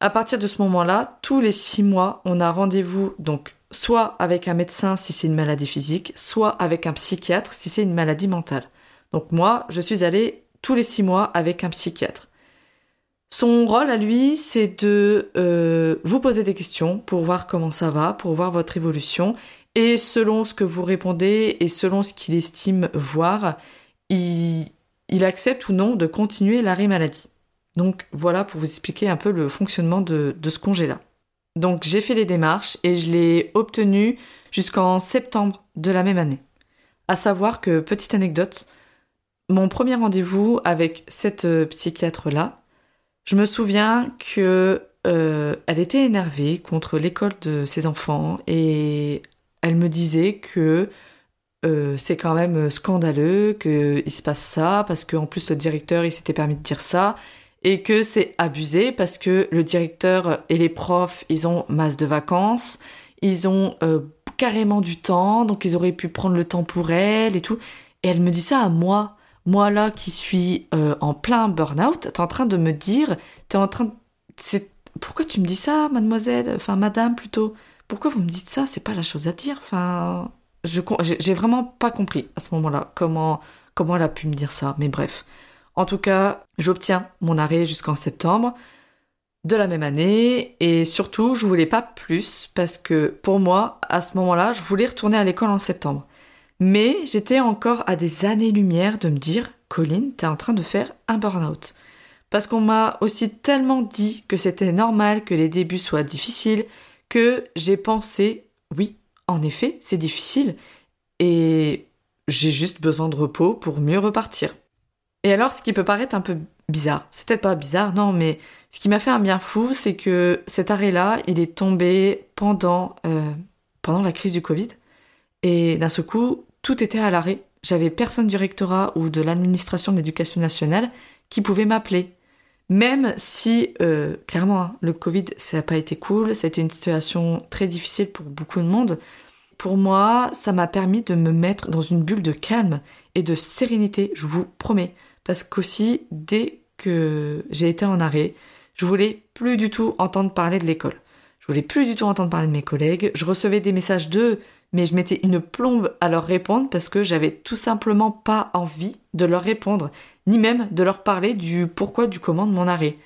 À partir de ce moment-là, tous les six mois, on a rendez-vous donc soit avec un médecin si c'est une maladie physique, soit avec un psychiatre si c'est une maladie mentale. Donc moi, je suis allée tous les six mois avec un psychiatre. Son rôle à lui, c'est de euh, vous poser des questions pour voir comment ça va, pour voir votre évolution. Et selon ce que vous répondez et selon ce qu'il estime voir, il, accepte ou non de continuer l'arrêt maladie. Donc voilà pour vous expliquer un peu le fonctionnement de, ce congé-là. Donc j'ai fait les démarches et je l'ai obtenu jusqu'en septembre de la même année. À savoir que, petite anecdote, mon premier rendez-vous avec cette euh, psychiatre-là, je me souviens que euh, elle était énervée contre l'école de ses enfants et elle me disait que euh, c'est quand même scandaleux qu'il se passe ça parce qu'en plus le directeur il s'était permis de dire ça et que c'est abusé parce que le directeur et les profs ils ont masse de vacances, ils ont euh, carrément du temps donc ils auraient pu prendre le temps pour elle et tout. Et elle me dit ça à moi, moi là qui suis euh, en plein burn-out, t'es en train de me dire, t'es en train, c'est pourquoi tu me dis ça, mademoiselle, enfin madame plutôt, pourquoi vous me dites ça, c'est pas la chose à dire, enfin je j'ai vraiment pas compris à ce moment-là comment comment elle a pu me dire ça. Mais bref. En tout cas, j'obtiens mon arrêt jusqu'en septembre de la même année et surtout, je voulais pas plus parce que pour moi, à ce moment-là, je voulais retourner à l'école en septembre. Mais j'étais encore à des années-lumière de me dire, Colline, t'es en train de faire un burn-out. Parce qu'on m'a aussi tellement dit que c'était normal que les débuts soient difficiles que j'ai pensé, oui, en effet, c'est difficile et j'ai juste besoin de repos pour mieux repartir. Et alors, ce qui peut paraître un peu bizarre, c'est peut-être pas bizarre, non, mais ce qui m'a fait un bien fou, c'est que cet arrêt-là, il est tombé pendant, euh, pendant la crise du Covid. Et d'un seul coup, tout était à l'arrêt. J'avais personne du rectorat ou de l'administration de l'éducation nationale qui pouvait m'appeler. Même si, euh, clairement, hein, le Covid, ça n'a pas été cool, c'était une situation très difficile pour beaucoup de monde. Pour moi, ça m'a permis de me mettre dans une bulle de calme et de sérénité, je vous promets. Parce qu'aussi, dès que j'ai été en arrêt, je voulais plus du tout entendre parler de l'école. Je voulais plus du tout entendre parler de mes collègues. Je recevais des messages d'eux, mais je mettais une plombe à leur répondre parce que j'avais tout simplement pas envie de leur répondre ni même de leur parler du pourquoi du comment de mon arrêt.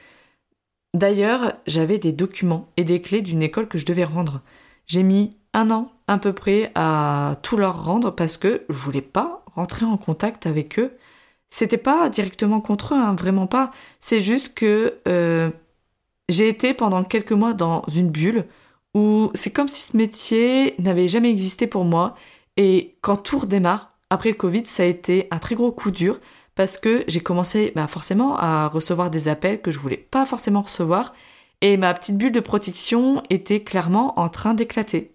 D'ailleurs, j'avais des documents et des clés d'une école que je devais rendre. J'ai mis un an à peu près à tout leur rendre parce que je voulais pas rentrer en contact avec eux. C'était pas directement contre eux, hein, vraiment pas. C'est juste que euh, j'ai été pendant quelques mois dans une bulle où c'est comme si ce métier n'avait jamais existé pour moi. Et quand tout redémarre, après le Covid, ça a été un très gros coup dur parce que j'ai commencé bah, forcément à recevoir des appels que je voulais pas forcément recevoir et ma petite bulle de protection était clairement en train d'éclater.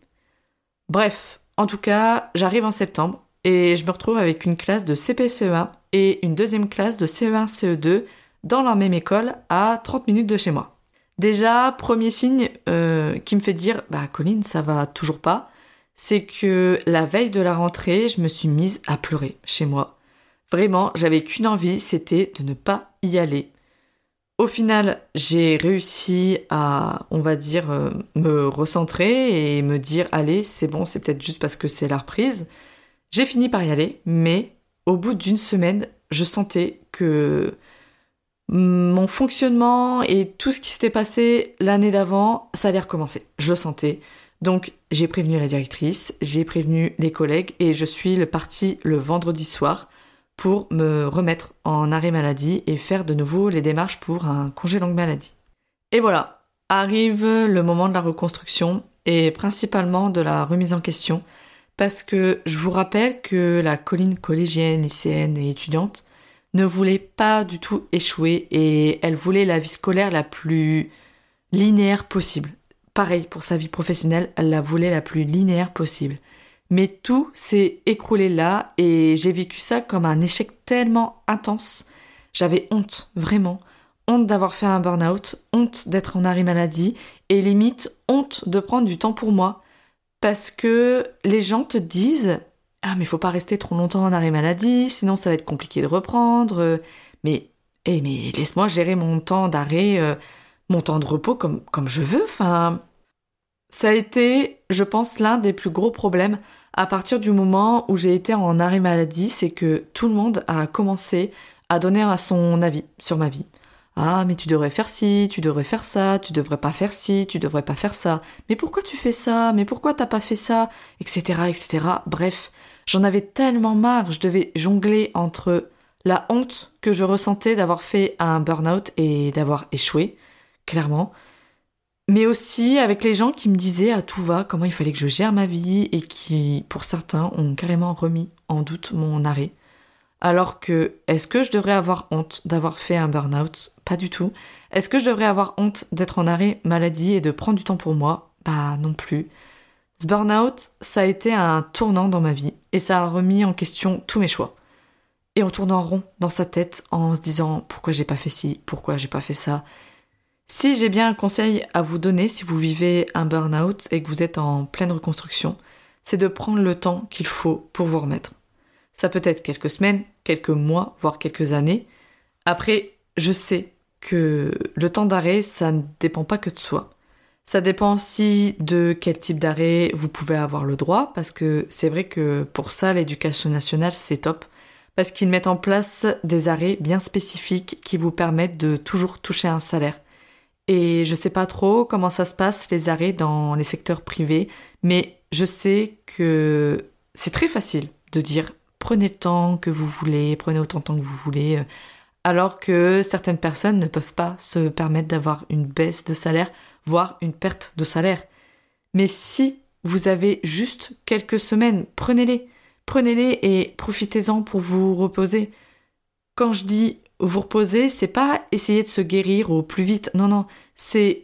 Bref, en tout cas, j'arrive en septembre et je me retrouve avec une classe de CPCE1 et une deuxième classe de CE1 CE2 dans la même école à 30 minutes de chez moi. Déjà, premier signe euh, qui me fait dire bah Colline, ça va toujours pas, c'est que la veille de la rentrée, je me suis mise à pleurer chez moi Vraiment, j'avais qu'une envie, c'était de ne pas y aller. Au final, j'ai réussi à, on va dire, euh, me recentrer et me dire, allez, c'est bon, c'est peut-être juste parce que c'est la reprise. J'ai fini par y aller, mais au bout d'une semaine, je sentais que mon fonctionnement et tout ce qui s'était passé l'année d'avant, ça allait recommencer. Je le sentais. Donc j'ai prévenu la directrice, j'ai prévenu les collègues et je suis parti le vendredi soir pour me remettre en arrêt maladie et faire de nouveau les démarches pour un congé longue maladie. Et voilà, arrive le moment de la reconstruction et principalement de la remise en question parce que je vous rappelle que la colline collégienne, lycéenne et étudiante ne voulait pas du tout échouer et elle voulait la vie scolaire la plus linéaire possible. Pareil pour sa vie professionnelle, elle la voulait la plus linéaire possible. Mais tout s'est écroulé là et j'ai vécu ça comme un échec tellement intense. J'avais honte, vraiment. Honte d'avoir fait un burn-out, honte d'être en arrêt maladie et limite honte de prendre du temps pour moi. Parce que les gens te disent Ah, mais faut pas rester trop longtemps en arrêt maladie, sinon ça va être compliqué de reprendre. Mais, eh, mais laisse-moi gérer mon temps d'arrêt, euh, mon temps de repos comme, comme je veux. Enfin, ça a été, je pense, l'un des plus gros problèmes à partir du moment où j'ai été en arrêt maladie, c'est que tout le monde a commencé à donner son avis sur ma vie. Ah, mais tu devrais faire ci, tu devrais faire ça, tu devrais pas faire ci, tu devrais pas faire ça. Mais pourquoi tu fais ça? Mais pourquoi t'as pas fait ça? Etc. etc. Bref, j'en avais tellement marre, je devais jongler entre la honte que je ressentais d'avoir fait un burn-out et d'avoir échoué, clairement, mais aussi avec les gens qui me disaient à tout va comment il fallait que je gère ma vie et qui, pour certains, ont carrément remis en doute mon arrêt. Alors que, est-ce que je devrais avoir honte d'avoir fait un burn-out? Pas du tout. Est-ce que je devrais avoir honte d'être en arrêt maladie et de prendre du temps pour moi? Bah non plus. Ce burn-out, ça a été un tournant dans ma vie et ça a remis en question tous mes choix. Et on tourne en rond dans sa tête en se disant pourquoi j'ai pas fait ci, pourquoi j'ai pas fait ça, si j'ai bien un conseil à vous donner si vous vivez un burn-out et que vous êtes en pleine reconstruction, c'est de prendre le temps qu'il faut pour vous remettre. Ça peut être quelques semaines, quelques mois, voire quelques années. Après, je sais que le temps d'arrêt, ça ne dépend pas que de soi. Ça dépend aussi de quel type d'arrêt vous pouvez avoir le droit, parce que c'est vrai que pour ça, l'éducation nationale, c'est top, parce qu'ils mettent en place des arrêts bien spécifiques qui vous permettent de toujours toucher un salaire. Et je sais pas trop comment ça se passe les arrêts dans les secteurs privés, mais je sais que c'est très facile de dire prenez le temps que vous voulez, prenez autant de temps que vous voulez, euh, alors que certaines personnes ne peuvent pas se permettre d'avoir une baisse de salaire, voire une perte de salaire. Mais si vous avez juste quelques semaines, prenez-les, prenez-les et profitez-en pour vous reposer. Quand je dis vous reposer, c'est pas essayer de se guérir au plus vite. Non, non, c'est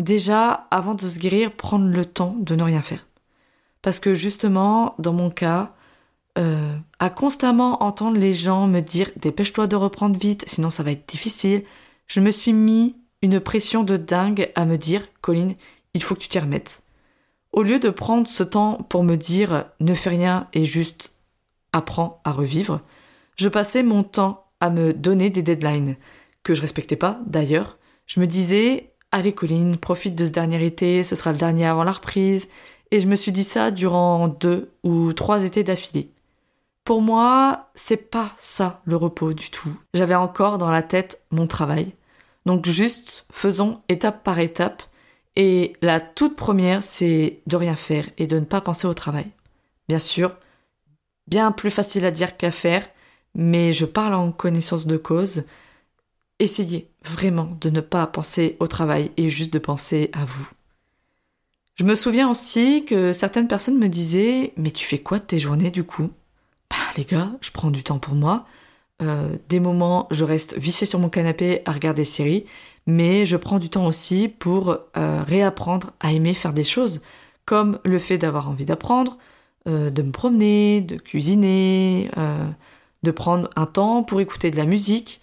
déjà, avant de se guérir, prendre le temps de ne rien faire. Parce que justement, dans mon cas, euh, à constamment entendre les gens me dire dépêche-toi de reprendre vite, sinon ça va être difficile, je me suis mis une pression de dingue à me dire Colline, il faut que tu t'y remettes. Au lieu de prendre ce temps pour me dire ne fais rien et juste apprends à revivre, je passais mon temps à me donner des deadlines que je respectais pas d'ailleurs. Je me disais allez Colline, profite de ce dernier été, ce sera le dernier avant la reprise. Et je me suis dit ça durant deux ou trois étés d'affilée. Pour moi, c'est pas ça le repos du tout. J'avais encore dans la tête mon travail. Donc juste faisons étape par étape. Et la toute première, c'est de rien faire et de ne pas penser au travail. Bien sûr, bien plus facile à dire qu'à faire, mais je parle en connaissance de cause. Essayez vraiment de ne pas penser au travail et juste de penser à vous. Je me souviens aussi que certaines personnes me disaient Mais tu fais quoi de tes journées du coup Bah les gars, je prends du temps pour moi. Euh, des moments, je reste vissée sur mon canapé à regarder des séries, mais je prends du temps aussi pour euh, réapprendre à aimer faire des choses, comme le fait d'avoir envie d'apprendre, euh, de me promener, de cuisiner, de prendre un temps pour écouter de la musique.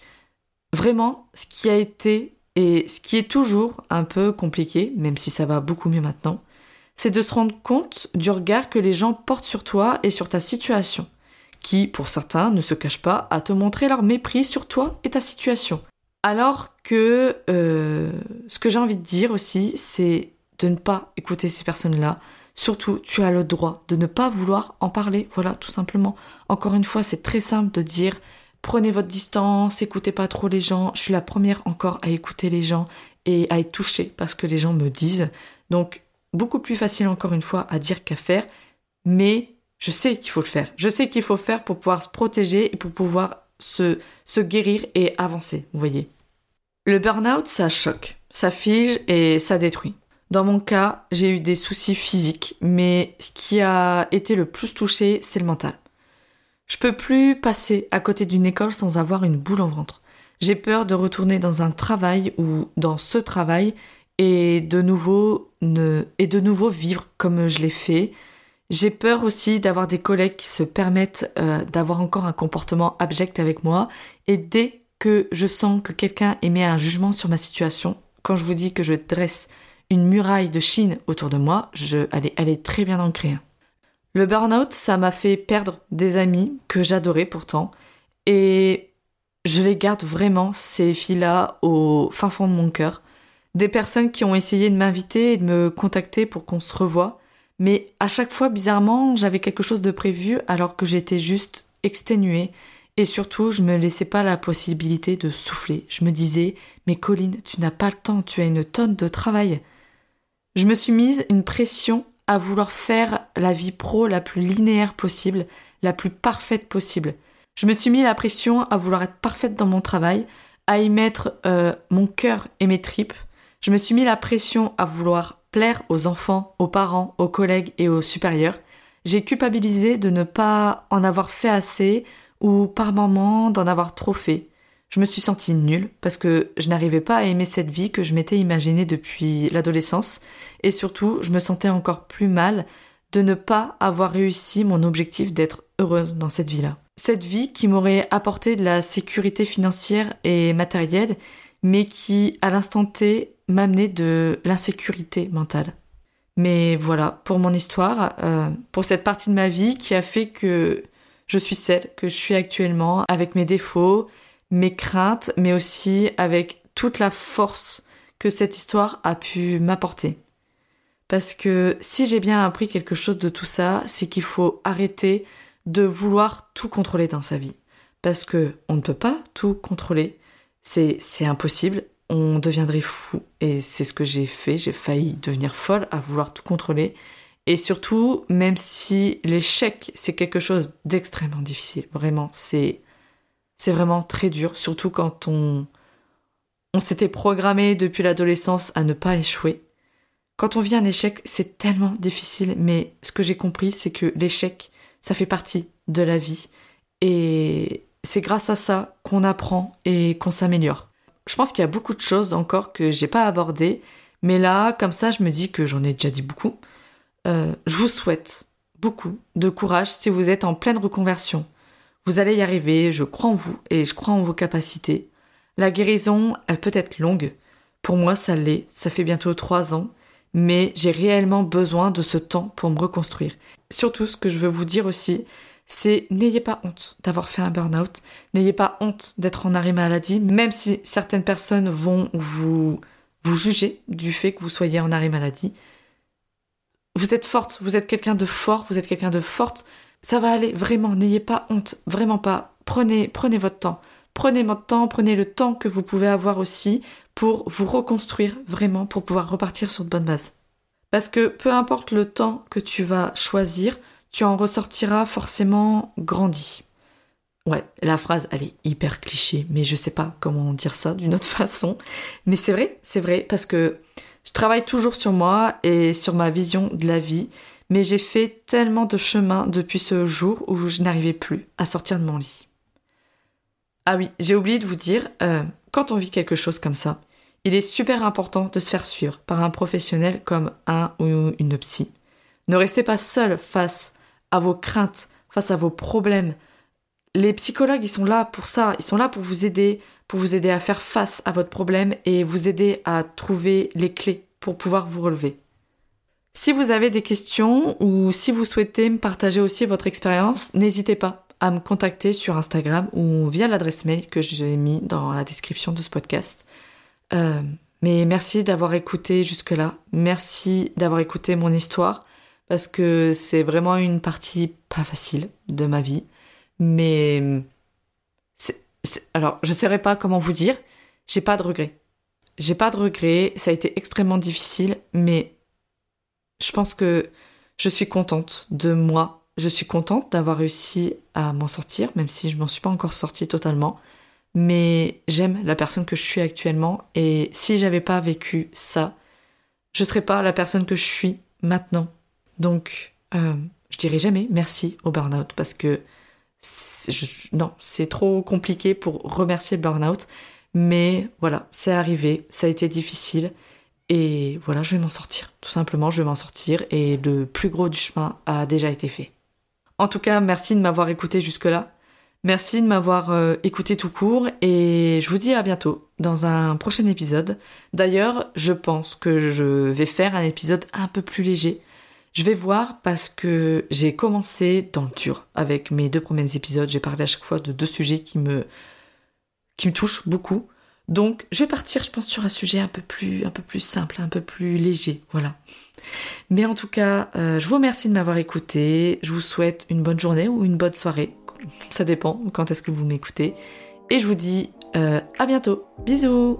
Vraiment, ce qui a été et ce qui est toujours un peu compliqué, même si ça va beaucoup mieux maintenant, c'est de se rendre compte du regard que les gens portent sur toi et sur ta situation, qui, pour certains, ne se cachent pas à te montrer leur mépris sur toi et ta situation. Alors que euh, ce que j'ai envie de dire aussi, c'est de ne pas écouter ces personnes-là. Surtout, tu as le droit de ne pas vouloir en parler. Voilà, tout simplement. Encore une fois, c'est très simple de dire prenez votre distance, écoutez pas trop les gens. Je suis la première encore à écouter les gens et à être touchée parce que les gens me disent. Donc, beaucoup plus facile encore une fois à dire qu'à faire. Mais je sais qu'il faut le faire. Je sais qu'il faut faire pour pouvoir se protéger et pour pouvoir se, se guérir et avancer, vous voyez. Le burn-out, ça choque, ça fige et ça détruit. Dans mon cas, j'ai eu des soucis physiques, mais ce qui a été le plus touché, c'est le mental. Je peux plus passer à côté d'une école sans avoir une boule en ventre. J'ai peur de retourner dans un travail ou dans ce travail et de nouveau ne, et de nouveau vivre comme je l'ai fait. J'ai peur aussi d'avoir des collègues qui se permettent euh, d'avoir encore un comportement abject avec moi et dès que je sens que quelqu'un émet un jugement sur ma situation, quand je vous dis que je dresse une muraille de Chine autour de moi, je, elle, est, très bien ancrée. Hein. Le burn-out, ça m'a fait perdre des amis que j'adorais pourtant, et je les garde vraiment, ces filles-là, au fin fond de mon cœur. Des personnes qui ont essayé de m'inviter et de me contacter pour qu'on se revoie, mais à chaque fois, bizarrement, j'avais quelque chose de prévu alors que j'étais juste exténuée, et surtout, je me laissais pas la possibilité de souffler. Je me disais, mais Colline, tu n'as pas le temps, tu as une tonne de travail. Je me suis mise une pression à vouloir faire la vie pro la plus linéaire possible, la plus parfaite possible. Je me suis mis la pression à vouloir être parfaite dans mon travail, à y mettre euh, mon cœur et mes tripes. Je me suis mis la pression à vouloir aux enfants, aux parents, aux collègues et aux supérieurs. J'ai culpabilisé de ne pas en avoir fait assez ou par moments d'en avoir trop fait. Je me suis sentie nulle parce que je n'arrivais pas à aimer cette vie que je m'étais imaginée depuis l'adolescence et surtout je me sentais encore plus mal de ne pas avoir réussi mon objectif d'être heureuse dans cette vie-là. Cette vie qui m'aurait apporté de la sécurité financière et matérielle mais qui à l'instant T m'amenait de l'insécurité mentale. Mais voilà, pour mon histoire, euh, pour cette partie de ma vie qui a fait que je suis celle que je suis actuellement avec mes défauts, mes craintes, mais aussi avec toute la force que cette histoire a pu m'apporter. Parce que si j'ai bien appris quelque chose de tout ça, c'est qu'il faut arrêter de vouloir tout contrôler dans sa vie. Parce que on ne peut pas tout contrôler. C'est, impossible. On deviendrait fou. Et c'est ce que j'ai fait. J'ai failli devenir folle à vouloir tout contrôler. Et surtout, même si l'échec, c'est quelque chose d'extrêmement difficile. Vraiment, c'est, c'est vraiment très dur, surtout quand on, on s'était programmé depuis l'adolescence à ne pas échouer. Quand on vit un échec, c'est tellement difficile, mais ce que j'ai compris, c'est que l'échec, ça fait partie de la vie. Et c'est grâce à ça qu'on apprend et qu'on s'améliore. Je pense qu'il y a beaucoup de choses encore que j'ai pas abordées, mais là, comme ça, je me dis que j'en ai déjà dit beaucoup. Euh, je vous souhaite beaucoup de courage si vous êtes en pleine reconversion, vous allez y arriver, je crois en vous et je crois en vos capacités. La guérison, elle peut être longue. Pour moi, ça l'est, ça fait bientôt trois ans, mais j'ai réellement besoin de ce temps pour me reconstruire. Surtout, ce que je veux vous dire aussi, c'est n'ayez pas honte d'avoir fait un burn-out, n'ayez pas honte d'être en arrêt maladie, même si certaines personnes vont vous, juger du fait que vous soyez en arrêt maladie. Vous êtes forte, vous êtes quelqu'un de fort, vous êtes quelqu'un de forte, ça va aller, vraiment, n'ayez pas honte, vraiment pas. Prenez, prenez votre temps. Prenez votre temps, prenez le temps que vous pouvez avoir aussi pour vous reconstruire vraiment, pour pouvoir repartir sur de bonnes bases. Parce que peu importe le temps que tu vas choisir, tu en ressortiras forcément grandi. Ouais, la phrase, elle est hyper cliché, mais je sais pas comment dire ça d'une autre [LAUGHS] façon. Mais c'est vrai, c'est vrai, parce que je travaille toujours sur moi et sur ma vision de la vie mais j'ai fait tellement de chemin depuis ce jour où je n'arrivais plus à sortir de mon lit. Ah oui, j'ai oublié de vous dire, euh, quand on vit quelque chose comme ça, il est super important de se faire suivre par un professionnel comme un ou une psy. Ne restez pas seul face à vos craintes, face à vos problèmes. Les psychologues, ils sont là pour ça, ils sont là pour vous aider, pour vous aider à faire face à votre problème et vous aider à trouver les clés pour pouvoir vous relever. Si vous avez des questions ou si vous souhaitez me partager aussi votre expérience, n'hésitez pas à me contacter sur Instagram ou via l'adresse mail que j'ai mis dans la description de ce podcast. Euh, mais merci d'avoir écouté jusque-là. Merci d'avoir écouté mon histoire parce que c'est vraiment une partie pas facile de ma vie. Mais alors, je ne saurais pas comment vous dire. J'ai pas de regrets. J'ai pas de regrets. Ça a été extrêmement difficile, mais je pense que je suis contente de moi. Je suis contente d'avoir réussi à m'en sortir, même si je m'en suis pas encore sortie totalement. Mais j'aime la personne que je suis actuellement et si j'avais pas vécu ça, je serais pas la personne que je suis maintenant. Donc, euh, je dirais jamais merci au burn-out parce que non, c'est trop compliqué pour remercier le burn-out. Mais voilà, c'est arrivé, ça a été difficile. Et voilà, je vais m'en sortir. Tout simplement, je vais m'en sortir. Et le plus gros du chemin a déjà été fait. En tout cas, merci de m'avoir écouté jusque-là. Merci de m'avoir euh, écouté tout court. Et je vous dis à bientôt dans un prochain épisode. D'ailleurs, je pense que je vais faire un épisode un peu plus léger je vais voir parce que j'ai commencé dans le dur avec mes deux premiers épisodes. J'ai parlé à chaque fois de deux sujets qui me, touchent beaucoup. Donc, je vais partir, je pense, sur un sujet un peu plus, un peu plus simple, un peu plus léger, voilà. Mais en tout cas, euh, je vous remercie de m'avoir écouté. Je vous souhaite une bonne journée ou une bonne soirée. Ça dépend quand est-ce que vous m'écoutez. Et je vous dis euh, à bientôt. Bisous